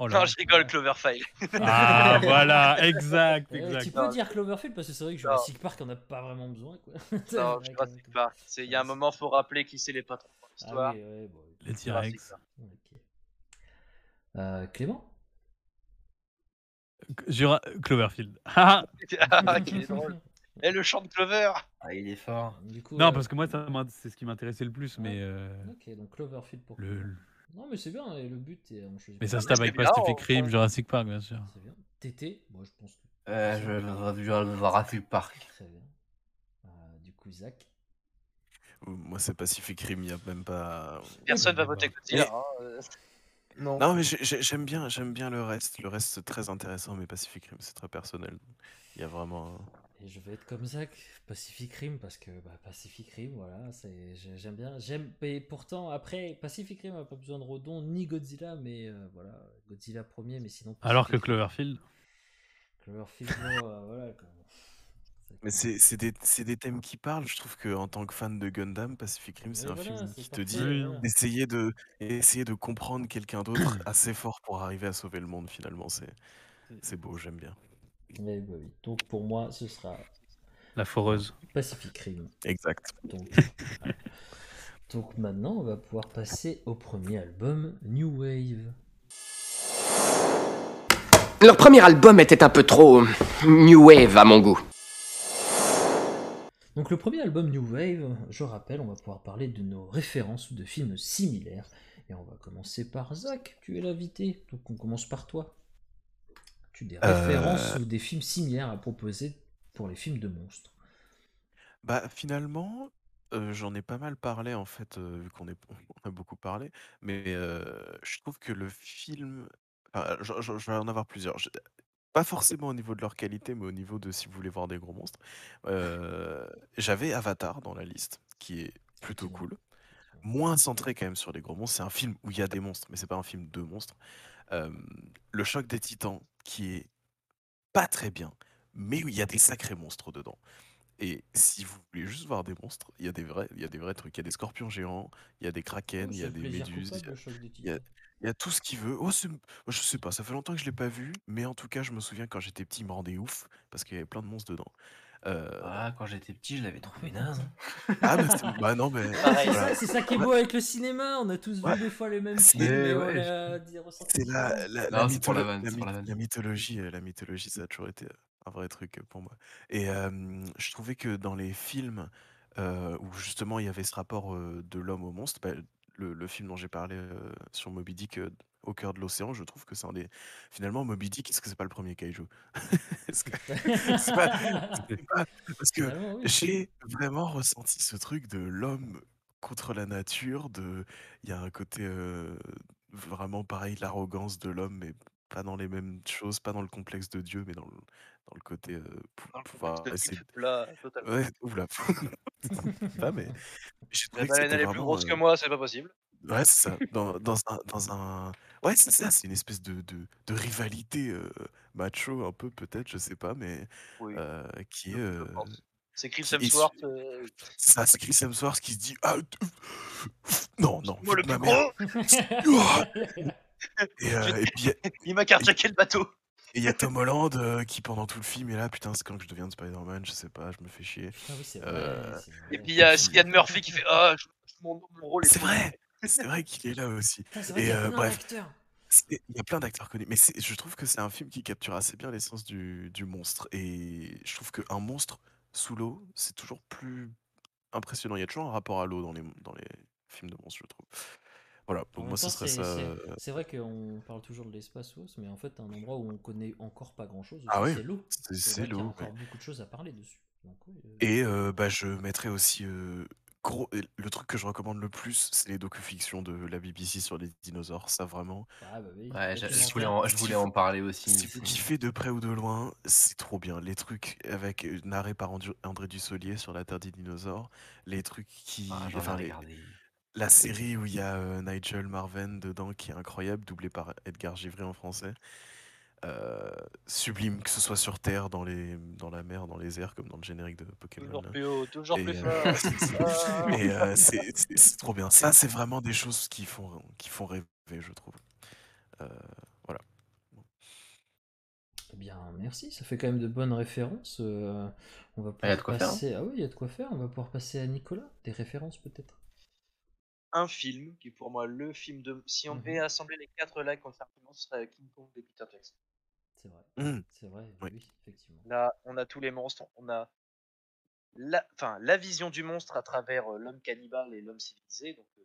Oh là Non, je rigole, Cloverfield. [LAUGHS] Ah, voilà, exact, Euh, exact. tu peux Non. dire Cloverfield parce que c'est vrai que Jurassic Park on a pas vraiment besoin quoi. [LAUGHS] C'est Non, Jurassic même. Park. Il y a un moment, faut rappeler qui c'est les patrons de Ah l'histoire. oui, ouais, bon, Les T-Rex. Euh, Clément? Jura... Cloverfield. [LAUGHS] Ah Ah, qu'il est drôle. Et le chant de Clover Ah, il est fort. Du coup, non, euh, parce que moi, c'est ce qui m'intéressait le plus, mais. euh, Ok, donc Cloverfield pour le... Non mais c'est bien, et le but est on choisit Mais ça se tape avec Pacific Rim, on- Jurassic Park, bien sûr. C'est bien. TT, moi je pense que Euh, je, je, je, Jurassic Park. très bien. Euh, du coup Zach. Moi, c'est Pacific Rim, il n'y a même pas. Personne va bah, voter. Godzilla. hein, euh. Non. Non, mais j'ai- j'ai- j'aime bien, j'aime bien le reste. Le reste, c'est très intéressant, mais Pacific Rim, c'est très personnel. Il y a vraiment. Et je vais être comme Zach, Pacific Rim, parce que bah, Pacific Rim, voilà, c'est, j'ai- j'aime bien. J'aime, et pourtant, après, Pacific Rim n'a pas besoin de Rodon ni Godzilla, mais euh, voilà, Godzilla premier, mais sinon. Alors que Pacific Cloverfield. Cloverfield, euh, voilà. quoi. Mais c'est c'est des, c'est des thèmes qui parlent. Je trouve que en tant que fan de Gundam, Pacific Rim, c'est un voilà, film c'est qui te dit d'essayer de, essayer de comprendre quelqu'un d'autre [COUGHS] assez fort pour arriver à sauver le monde, finalement. C'est c'est beau, j'aime bien. Mais bah oui. Donc pour moi, ce sera La foreuse. Pacific Rim. Exact. Donc, voilà. Donc maintenant, on va pouvoir passer au premier album, New Wave. Leur premier album était un peu trop new wave à mon goût. Donc le premier album New Wave, je rappelle, on va pouvoir parler de nos références ou de films similaires. Et on va commencer par Zach, tu es l'invité, donc on commence par toi. Tu des Euh. références ou des films similaires à proposer pour les films de monstres? Bah, finalement, euh, j'en ai pas mal parlé, en fait, euh, vu qu'on est, [LAUGHS] on a beaucoup parlé. Mais euh, je trouve que le film. enfin, je, je- je vais en avoir plusieurs. Je- pas forcément au niveau de leur qualité, mais au niveau de si vous voulez voir des gros monstres. Euh, J'avais Avatar dans la liste, qui est plutôt Effectivement. cool. Moins centré quand même sur les gros monstres. C'est un film où il y a des monstres, mais c'est pas un film de monstres. Euh, le choc des titans, qui est pas très bien, mais où il y a des sacrés monstres dedans. Et si vous voulez juste voir des monstres, il y a des vrais, il y a des vrais trucs. Il y a des scorpions géants, il y a des kraken, il y a des méduses, il y a, y y tout ce qu'il veut. Oh, moi, je sais pas, ça fait longtemps que je l'ai pas vu, mais en tout cas, je me souviens quand j'étais petit, il me rendait ouf parce qu'il y avait plein de monstres dedans. Euh, Ah, quand j'étais petit, je l'avais trouvé naze. Ah, bah, c'est- bah non, mais [LAUGHS] Pareil. voilà. C'est ça qui est beau avec le cinéma, on a tous Ouais. vu des fois les mêmes C'est- films, mais on ouais. l'a dit ressenti c'est la, différemment. la, Non, la c'est pour la mytholo- vanne, la c'est pour la myth- vanne. la mythologie, euh, la mythologie, ça a toujours été un vrai truc pour moi. Et euh, je trouvais que dans les films, euh, où justement il y avait ce rapport euh, de l'homme au monstre. Bah, le, le film dont j'ai parlé euh, sur Moby Dick, euh, au cœur de l'océan, je trouve que c'est un des. Finalement, Moby Dick, est-ce que c'est pas le premier kaiju? [LAUGHS] Que- pas- [LAUGHS] pas- Parce que oui. j'ai vraiment ressenti ce truc de l'homme contre la nature, de il y a un côté euh, vraiment pareil, l'arrogance de l'homme, mais pas dans les mêmes choses, pas dans le complexe de Dieu, mais dans le, dans le côté euh, Dans le pouvoir essayer. Là, totalement. Ouais, oula. [LAUGHS] pas, mais j'ai La trouvé que baleine, c'était elle est plus grosse que euh, moi, c'est pas possible. Ouais, c'est ça. Dans, dans un, dans un... Ouais, c'est ça, c'est une espèce de, de, de rivalité euh, macho, un peu, peut-être, je sais pas, mais Oui, euh, qui est. euh. C'est Chris Hemsworth. euh, Ça, c'est Chris Hemsworth qui se dit Ah, non, non, moi le ma mère. Et, [LAUGHS] euh, et puis, il y a- [LAUGHS] Il m'a carjacké le bateau et il y a Tom Holland euh, qui, pendant tout le film, est là Putain, c'est quand que je deviens Spider-Man, je sais pas, je me fais chier. Ah oui, c'est vrai. Euh, c'est vrai. Et puis il y a Cillian Murphy qui fait Ah, je- mon, mon rôle est C'est vrai, c'est vrai qu'il est là aussi. Putain, c'est vrai Et qu'il y a euh, plein bref, d'acteurs. c'est- il y a plein d'acteurs connus, mais c'est- je trouve que c'est un film qui capture assez bien l'essence du, du monstre. Et je trouve qu'un monstre sous l'eau, c'est toujours plus impressionnant. Il y a toujours un rapport à l'eau dans les, dans les films de monstres, je trouve. Voilà, En donc même moi, ce temps, serait c'est- ça. c'est- euh, C'est vrai qu'on parle toujours de l'espace ou autre, mais en fait, un endroit où on connaît encore pas grand chose, Ah oui, c'est l'eau. c'est C'est c'est vrai qu'il y a l'eau. encore beaucoup de choses à parler dessus. Donc, oui, euh, Et euh, bah, je mettrais aussi. euh, gros, le truc que je recommande le plus, c'est les docu-fictions de la BBC sur les dinosaures. Ça, vraiment. ah bah oui, Ouais, je, voulais en, je voulais en parler aussi. Si vous kiffez de près ou de loin, c'est trop bien. Les trucs avec euh, narrés par André Dussolier sur la Terre des dinosaures, les trucs qui, Ah, enfin, les- la série où il y a euh, Nigel Marven dedans qui est incroyable, doublé par Edgar Givry en français. Euh, sublime, que ce soit sur Terre, dans, les, dans la mer, dans les airs, comme dans le générique de Pokémon. Toujours plus haut, toujours Et, plus euh, [LAUGHS] c'est trop bien. Ça, c'est vraiment des choses qui font, qui font rêver, je trouve. Euh, voilà. Eh bien, merci, ça fait quand même de bonnes références. euh, on va Ah, y a pouvoir de quoi faire, hein. passer. Ah oui, il y a de quoi faire. On va pouvoir passer à Nicolas. Des références peut-être. un film qui est pour moi le film de. Si on Mhm. devait assembler les quatre qu'on fait ce serait King Kong de Peter Jackson. C'est vrai. Mm. C'est vrai. Oui. Oui, effectivement. Là, on a tous les monstres, on a la, enfin, la vision du monstre à travers euh, l'homme cannibale et l'homme civilisé. Donc, euh,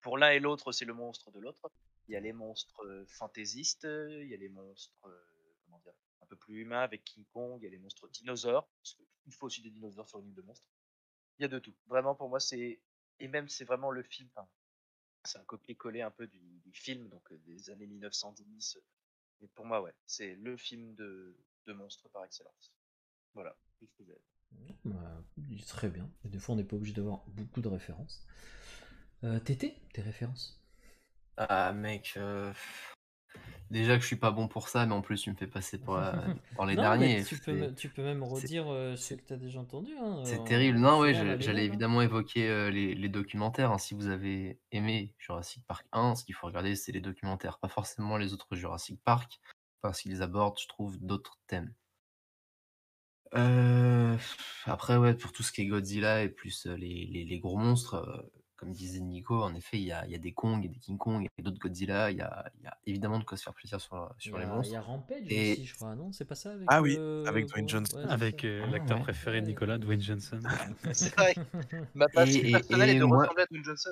pour l'un et l'autre, c'est le monstre de l'autre. Il y a les monstres euh, fantaisistes, il y a les monstres euh, comment dire, un peu plus humains avec King Kong, il y a les monstres dinosaures, parce qu'il faut aussi des dinosaures sur une île de monstres. Il y a de tout. Vraiment, pour moi, c'est. Et même, c'est vraiment le film. c'est un copier-coller un peu du, du film, donc euh, des années 1910. Et pour moi, ouais, c'est le film de, de monstres par excellence. Voilà. tout ce que j'ai. Bah, très bien. Et des fois, on n'est pas obligé d'avoir beaucoup de références. Euh, Tété, tes références? Ah, mec. euh, Déjà que je suis pas bon pour ça, mais en plus, tu me fais passer pour, la- [LAUGHS] pour les Non, derniers. mais tu, peux, c'est- me- tu peux même c'est- redire euh, ceux que tu as déjà entendus. hein, C'est terrible. Non, ouais, je- j'allais hein. évidemment évoquer euh, les, les documentaires. hein. Si vous avez aimé Jurassic Park 1, ce qu'il faut regarder, c'est les documentaires, pas forcément les autres Jurassic Park, parce qu'ils abordent, je trouve, d'autres thèmes. Euh, après, ouais, pour tout ce qui est Godzilla et plus euh, les, les- les gros monstres, euh, comme disait Nico, en effet, il y a, il y a des Kong et des King Kong et d'autres Godzilla. Il y a, il y a évidemment de quoi se faire plaisir sur, sur y, les a, il monstres. y a Rampage Et- aussi, je crois, non? C'est pas ça avec, Ah oui, euh, avec Dwayne Johnson. ouais, Avec euh, Ah, l'acteur ouais. préféré de Nicolas, Dwayne Johnson. [LAUGHS] C'est vrai. Ma passion personnelle est de moi- ressembler à Dwayne Johnson.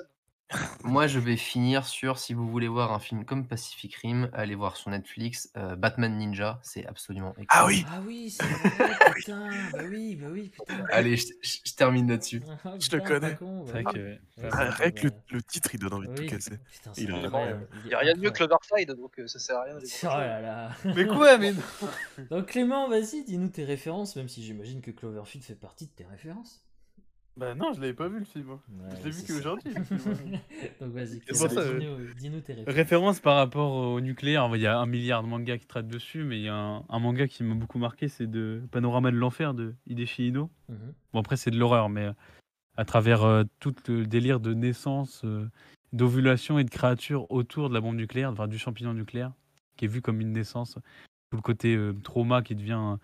Moi, je vais finir sur, si vous voulez voir un film comme Pacific Rim, allez voir sur Netflix euh, Batman Ninja, c'est absolument excellent. Ah oui Ah oui, c'est vrai, [LAUGHS] putain Bah oui, bah oui, putain [LAUGHS] Allez, je, je- je termine là-dessus. Ah, Je le putain, connais. pas con, C'est bah vrai oui. que. Ouais, Ah, Rien que le, le titre, il donne envie de tout Oui, casser. putain, Il c'est est incroyable. Il n'y a rien de mieux que. Cloverfield, donc euh, ça sert à rien de les Oh là là. Mais quoi, [LAUGHS] mais non Donc Clément, vas-y, dis-nous tes références, même si j'imagine que Cloverfield fait partie de tes références. Bah non, je l'avais pas vu le film. Ouais, je l'ai vu c'est qu'aujourd'hui. film. [LAUGHS] Donc vas-y, C'est pour Clément, ça, dis-nous tes références. Référence par rapport au nucléaire, il y a un milliard de mangas qui traitent dessus, mais il y a un, un manga qui m'a beaucoup marqué, c'est de Panorama de l'enfer de Hideshi Ino. Mhm. Bon après c'est de l'horreur, mais euh, à travers euh, tout le délire de naissance, euh, d'ovulation et de créatures autour de la bombe nucléaire, enfin du champignon nucléaire, qui est vu comme une naissance, tout le côté euh, trauma qui devient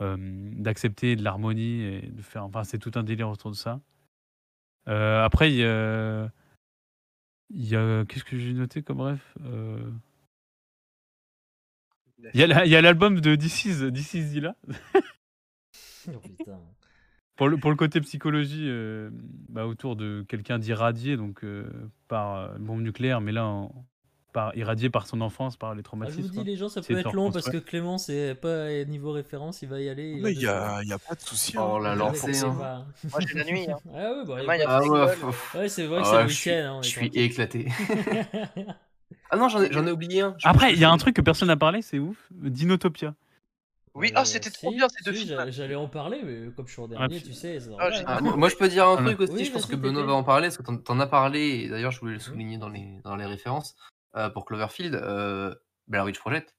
euh, d'accepter de l'harmonie et de faire, enfin c'est tout un délire autour de ça. Euh, après il y a, il y a qu'est-ce que j'ai noté comme bref Il y a la- il y a l'album de This Is, This Is Zilla. [LAUGHS] Oh putain. Pour le, pour le côté psychologie, euh, bah, autour de quelqu'un d'irradié donc par une bombe nucléaire, mais là, en- par, irradié par son enfance, par les Ah, je traumatismes. vous dis, les gens, ça peut être long parce que. Clément, c'est pas niveau référence, il va y aller. Mais il y deux a, y a pas de souci. Oh, hein. la Ouais, lancée, c'est hein. Moi j'ai la nuit. Hein. Ah ouais, bah, Demain, il y a Ah ouais, d'école, faut- ouais, c'est vrai que Ah c'est le week-end. hein, Je suis éclaté. [LAUGHS] ah non, j'en ai, oublié un. Après, il y a un truc que personne n'a parlé, c'est ouf. Dinotopia. Oui, Euh, ah c'était trop si, bien ces deux si, films. j'a- J'allais en parler, mais comme je suis en dernier, puis- tu sais. Ah. Ah, moi, je peux dire un Ah, truc aussi, oui, je pense que Benoît va en parler, parce que t'en, t'en as parlé, et d'ailleurs je voulais le souligner dans les, dans les références, euh, pour Cloverfield, euh, Blair Witch Project,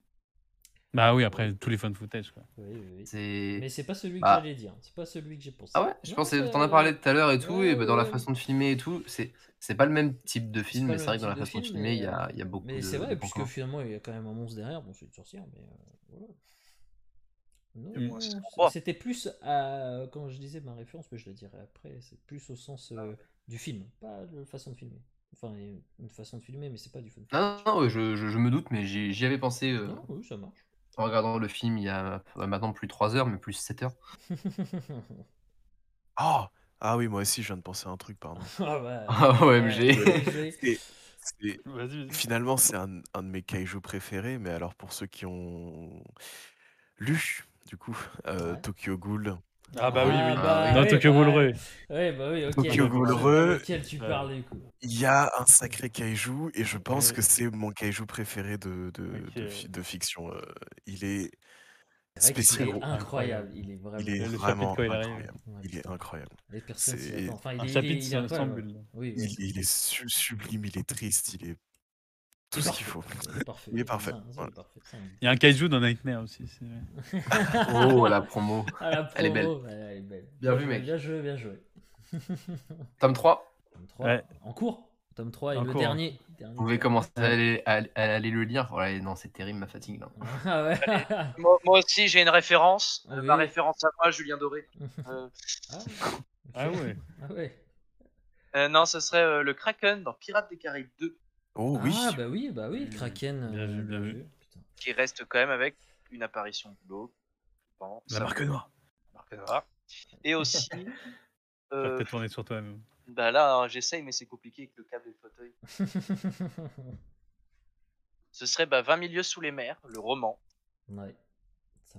Bah oui, après tous les fun footage. Quoi. Oui, oui, oui. c'est... Mais c'est pas celui que Bah. j'allais dire. C'est pas celui que j'ai pensé. Ah ouais, je Non, pense que t'en as parlé tout à l'heure et tout, Ouais, et bah, dans la ouais. façon de filmer et tout, c'est, c'est pas le même type de film, mais c'est vrai que dans la de façon de film, filmer, il y mais, a, il y a beaucoup Mais de c'est vrai, de puisque finalement, il y a quand même un monstre derrière. Bon, c'est une sorcière, mais euh, voilà. Non, Mm. c'était plus à. Quand je disais ma référence, mais je le dirai après, c'est plus au sens euh, du film, pas de la façon de filmer. Enfin, une façon de filmer, mais c'est pas du fun. Non, non, non, ouais, je, je- je me doute, mais j'y, j'y avais pensé euh, Non, oui, ça marche. en regardant le film il y a euh, maintenant plus 3 heures, mais plus 7 heures. [LAUGHS] Ah ah oui, moi aussi, je viens de penser à un truc, pardon. [LAUGHS] ah bah, Ah, OMG. ouais, [LAUGHS] C'est- c'est- Vas-y, vas-y. Finalement, c'est un, un de mes kaiju préférés, mais alors pour ceux qui ont lu, du coup, euh, Ouais. Tokyo Ghoul. Ah bah oui, oui. bah, Dans ouais, Tokyo bah, Ghoul. Ouais, bah oui, ok. Tokyo Ghoul Re. Lequel tu Ouais. parles du coup? Il y a un sacré kaiju, et je pense Ouais. que c'est mon kaiju préféré de, de, de, Ok. fi- de fiction. euh, il est spécial. est incroyable. Il est vraiment. Il est vraiment il incroyable. Ouais, Il est incroyable. Les personnes. Enfin, il Un est, chapitre il est sans- incroyable. sans bulle. Oui, oui, Il, c'est- il est su- sublime, il est triste, il est tout il est ce qu'il faut. parfait, Il est parfait. Il est ça, est voilà. parfait, y a un kaiju dans Nightmare aussi. [LAUGHS] Oh, la promo. Ah, la Elle est belle. promo, elle est belle. Bien vu, joué, mec. Bien joué, bien joué. [LAUGHS] Tome 3, Tome 3, Ouais. en cours. Tome 3 et En le cours. dernier. vous pouvez commencer à aller, à, à aller le lire. Voilà, non, c'est terrible, ma fatigue. Là. [LAUGHS] Ah ouais. Moi, moi aussi j'ai une référence. Euh, Oui. Ma référence à moi, Julien Doré. Euh, Ah, Ah ok. ouais. Ah ouais. euh, non, ce serait euh, le Kraken dans Pirates des Caraïbes 2, Oh oui, Ah bah oui, bah oui. Kraken. Bien euh, vu, bien vu. Qui reste quand même avec une apparition glauque. Bon, la ça marque noire. marque noire. Et aussi, Tu [LAUGHS] euh, vas peut-être tourner sur toi-même. bah là, j'essaye, mais c'est compliqué avec le câble et le fauteuil. [LAUGHS] Ce serait bah, 20 milieux sous les mers, le roman, ouais.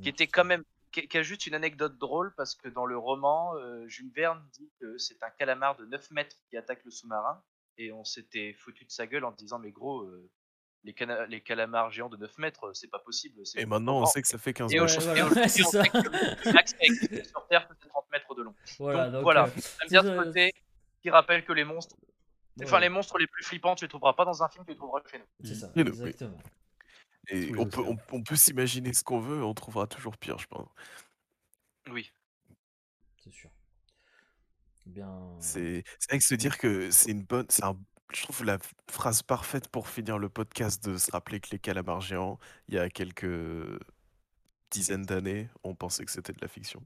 Qui était quand même, qui, qui a juste une anecdote drôle parce que dans le roman, euh, Jules Verne dit que c'est un calamar de 9 mètres qui attaque le sous-marin et on s'était foutu de sa gueule en disant mais gros, euh, les, cana- les calamars géants de 9 mètres, c'est pas possible. c'est Et maintenant, on sait que ça fait 15 Et Ouais, mètres. c'est on ça. sait que le max sur Terre, c'est 30 mètres de long. Voilà, Donc, donc, voilà. euh, J'aime bien ce c'est- côté qui rappelle que les monstres, enfin ouais, les monstres les plus flippants, tu les trouveras pas dans un film, tu les trouveras chez nous. C'est ça, Et oui. exactement. Et on peut, on peut s'imaginer ce qu'on veut, on trouvera toujours pire, je pense. Oui. C'est sûr. Bien. C'est c'est vrai que se dire que c'est une bonne. Un, je trouve la phrase parfaite pour finir le podcast de se rappeler que les calamars géants, il y a quelques dizaines d'années, on pensait que c'était de la fiction.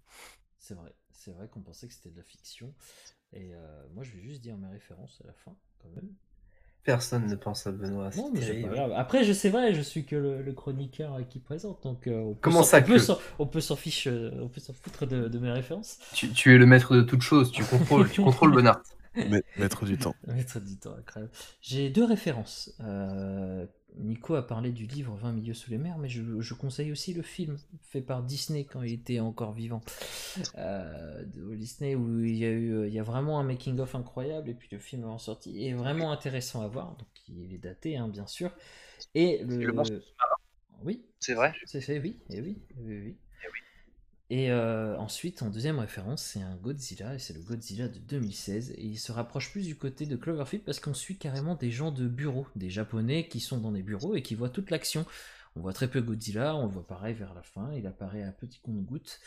C'est vrai, c'est vrai qu'on pensait que c'était de la fiction. Et euh, moi, je vais juste dire mes références à la fin, quand même. Personne ne pense à Benoît. Non, mais c'est pas grave. Après, je sais vrai, je suis que le, le chroniqueur qui présente, donc euh, on peut Comment s'en- ça on peut que s'en- on peut s'en fiche, euh, on peut s'en foutre de, de mes références. Tu, tu es le maître de toutes choses, tu contrôles, tu contrôles [LAUGHS] Bonnard. Maître du temps. Maître du temps, incroyable. J'ai deux références. Euh, Nico a parlé du livre 20 milieux sous les mers, mais je, je conseille aussi le film fait par Disney quand il était encore vivant. Euh, de Disney où il y a eu, il y a vraiment un making of incroyable et puis le film est en sortie est vraiment intéressant à voir. Donc il est daté, hein, bien sûr. Et le, oui, C'est vrai? C'est fait, oui, et oui, oui, oui. Et euh, ensuite, en deuxième référence, c'est un Godzilla, et c'est le Godzilla de 2016, et il se rapproche plus du côté de Cloverfield parce qu'on suit carrément des gens de bureau, des Japonais qui sont dans des bureaux et qui voient toute l'action. On voit très peu Godzilla, on le voit pareil vers la fin, il apparaît à petit compte-goutte.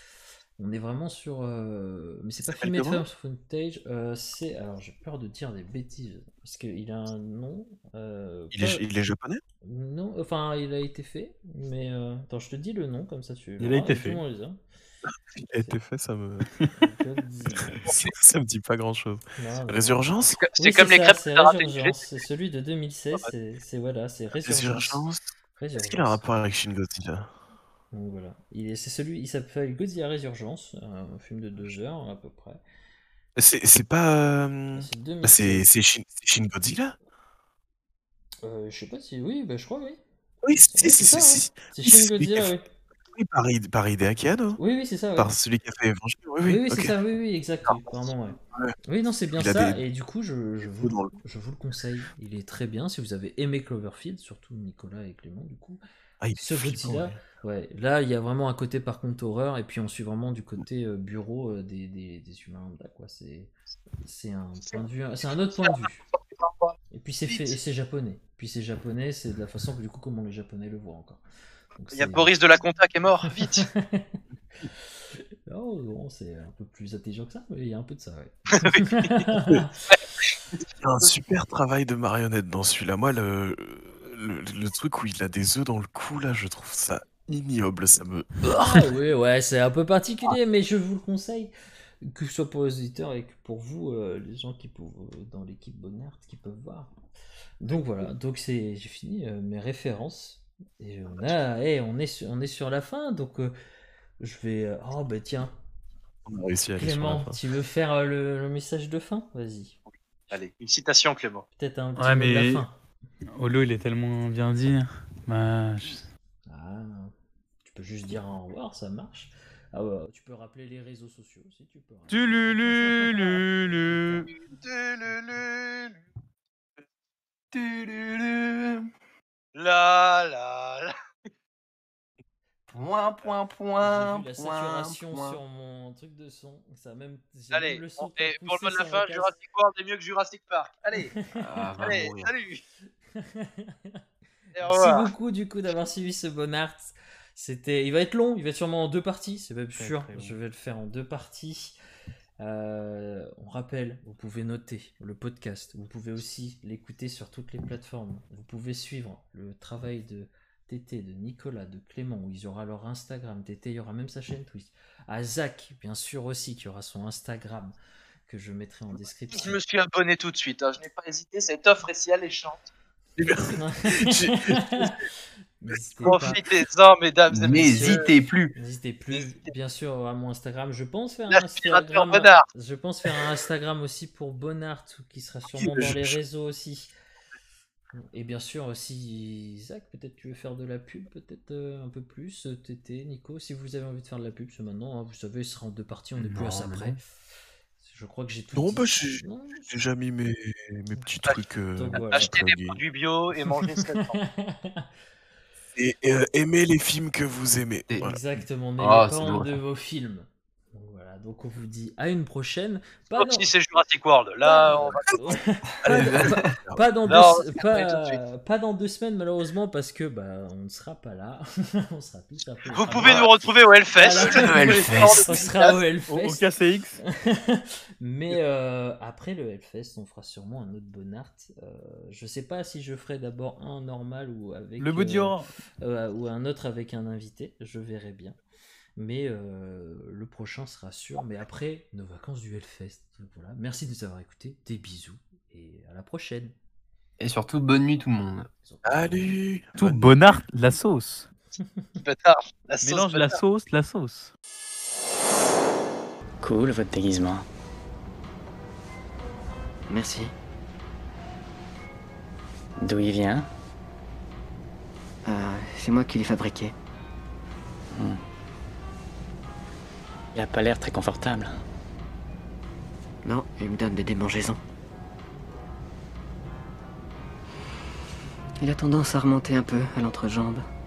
On est vraiment sur. euh, Mais c'est pas filmé de footage, euh, c'est. Alors j'ai peur de dire des bêtises, parce qu'il a un nom. euh, Il est, il est japonais? Non, enfin, il a été fait, mais euh, attends, je te dis le nom comme ça tu. Il a été fait. Le monde les a. Il a été fait, ça me. Godzilla. [LAUGHS] ça, ça me dit pas grand chose. Non. Résurgence C'est Oui, comme les ça, crêpes c'est ratées Résurgence, c'est celui de 2016, c'est c'est- voilà, c'est Résurgence. Résurgence Est-ce Résurgence. qu'il a un rapport avec Shin Godzilla? Donc voilà. Il est- C'est celui, il s'appelle Godzilla Résurgence, un film de deux heures à peu près. C'est c'est pas. euh, C'est 2016. bah, C'est c'est Shin, c'est Shin Godzilla? Euh, je sais pas si oui, bah, je crois oui. Oui, c'est c'est ça, c'est- hein. c'est- C'est oui, Shin c'est Godzilla, oui. Oui, par, Hide- par Hideaki Anno Oui, oui, c'est ça. ouais. Par celui qui a fait Evangelion, oui, Oui, oui. oui, c'est ça, oui, oui, exact. oui, Pardon, ouais. Ouais. Oui, non, c'est bien Il ça. des- Et du coup, je, je, vous, je vous le conseille. Il est très bien. Si vous avez aimé Cloverfield, surtout Nicolas et Clément, du coup. Ah, Ce Godzilla, ouais. Là, il y a vraiment un côté par contre horreur, et puis on suit vraiment du côté euh, bureau euh, des, des, des humains. C'est, c'est un point de vue, c'est un autre point de vue. Et puis c'est fait, et c'est japonais. Puis c'est japonais, c'est de la façon que du coup comment les japonais le voient encore. Il y a Boris de la Conta qui est mort, [LAUGHS] vite [LAUGHS] Oh, bon, c'est un peu plus intelligent que ça, mais il y a un peu de ça, ouais. [LAUGHS] Il y a un super travail de marionnette dans celui-là. Moi, le, le, le truc où il a des œufs dans le cou, là, je trouve ça ignoble. Ça me. Ah oui, ouais, c'est un peu particulier, mais je vous le conseille, que ce soit pour les auditeurs et que pour vous, euh, les gens qui peuvent, euh, dans l'équipe Bonnard, qui peuvent voir. Donc voilà, donc c'est, j'ai fini euh, mes références. Et on, a, eh, on, est sur, on est sur la fin, donc euh, je vais. euh, oh, bah tiens, On a réussi à aller sur la Clément, fin. tu veux faire euh, le, le message de fin? Vas-y. Allez, une citation, Clément. Peut-être un petit Ouais, mot de la mais fin. Olo, il est tellement bien dit. Bah, je- Ah, tu peux juste dire au revoir, ça marche. Ah ouais, tu peux rappeler les réseaux sociaux aussi, tu peux. Tulululu. [LAUGHS] La la la. Point, point, [LAUGHS] J'ai point. vu la saturation point. sur mon truc de son. Ça a même. j'ai Allez, le son et pour le mot de la fin. Jurassic World est mieux que Jurassic Park. Allez, Ah, allez, salut Merci beaucoup du coup d'avoir suivi ce bon art. C'était, il va être long, il va être sûrement en deux parties, c'est même sûr. Je vais le faire en deux parties. Euh, on rappelle, vous pouvez noter le podcast. Vous pouvez aussi l'écouter sur toutes les plateformes. Vous pouvez suivre le travail de Tété, de Nicolas, de Clément, où ils aura leur Instagram. Tété, il y aura même sa chaîne Twitch. À Zach, bien sûr aussi, qui aura son Instagram que je mettrai en description. Je me suis abonné tout de suite, hein, je n'ai pas hésité, cette offre est si alléchante. [LAUGHS] [LAUGHS] Profitez-en, mesdames et messieurs. N'hésitez plus. N'hésitez plus, bien sûr, à mon Instagram. Je pense faire un Instagram. Bonnard. Je pense faire un Instagram aussi pour Bonnard, qui sera sûrement je- dans les réseaux aussi. Et bien sûr aussi, Isaac, peut-être tu veux faire de la pub, peut-être euh, un peu plus. euh, Tété, Nico, si vous avez envie de faire de la pub, c'est maintenant. hein, vous savez, ce sera en deux parties, on n'est plus à ça près. Je crois que j'ai tout. Non, dit. bah, j'ai déjà mis mes, mes petits trucs. euh, Donc voilà. Achetez des produits bio et mangez sainement. [LAUGHS] Et euh, aimez les films que vous aimez. Voilà. Exactement, mais Ah, c'est de vos films. Donc voilà, donc on vous dit à une prochaine. Pas Sauf dans- si c'est Jurassic World. Là, pas- on va. [LAUGHS] Pas, pas dans deux, pas, dans deux semaines malheureusement parce que bah on ne sera pas là. [LAUGHS] on sera tous peu. Vous pouvez nous retrouver au Hellfest. Voilà. Le Hellfest. On sera au Au, au Hellfest. KCX. Mais euh, après le Hellfest, on fera sûrement un autre Bonnart. Euh, je sais pas si je ferai d'abord un normal ou avec Le euh, euh, ou un autre avec un invité. Je verrai bien. Mais euh, le prochain sera sûr. Mais après nos vacances du Hellfest. Voilà. Merci de nous avoir écoutés. Des bisous et à la prochaine. Et surtout, bonne nuit tout le monde. Salut Tout Bonnard, la sauce. [LAUGHS] Bâtard. La sauce Mélange la sauce, la sauce. Cool votre déguisement. Merci. D'où il vient? Euh, c'est moi qui l'ai fabriqué. Il a pas l'air très confortable. Non, il me donne des démangeaisons. Il a tendance à remonter un peu à l'entrejambe.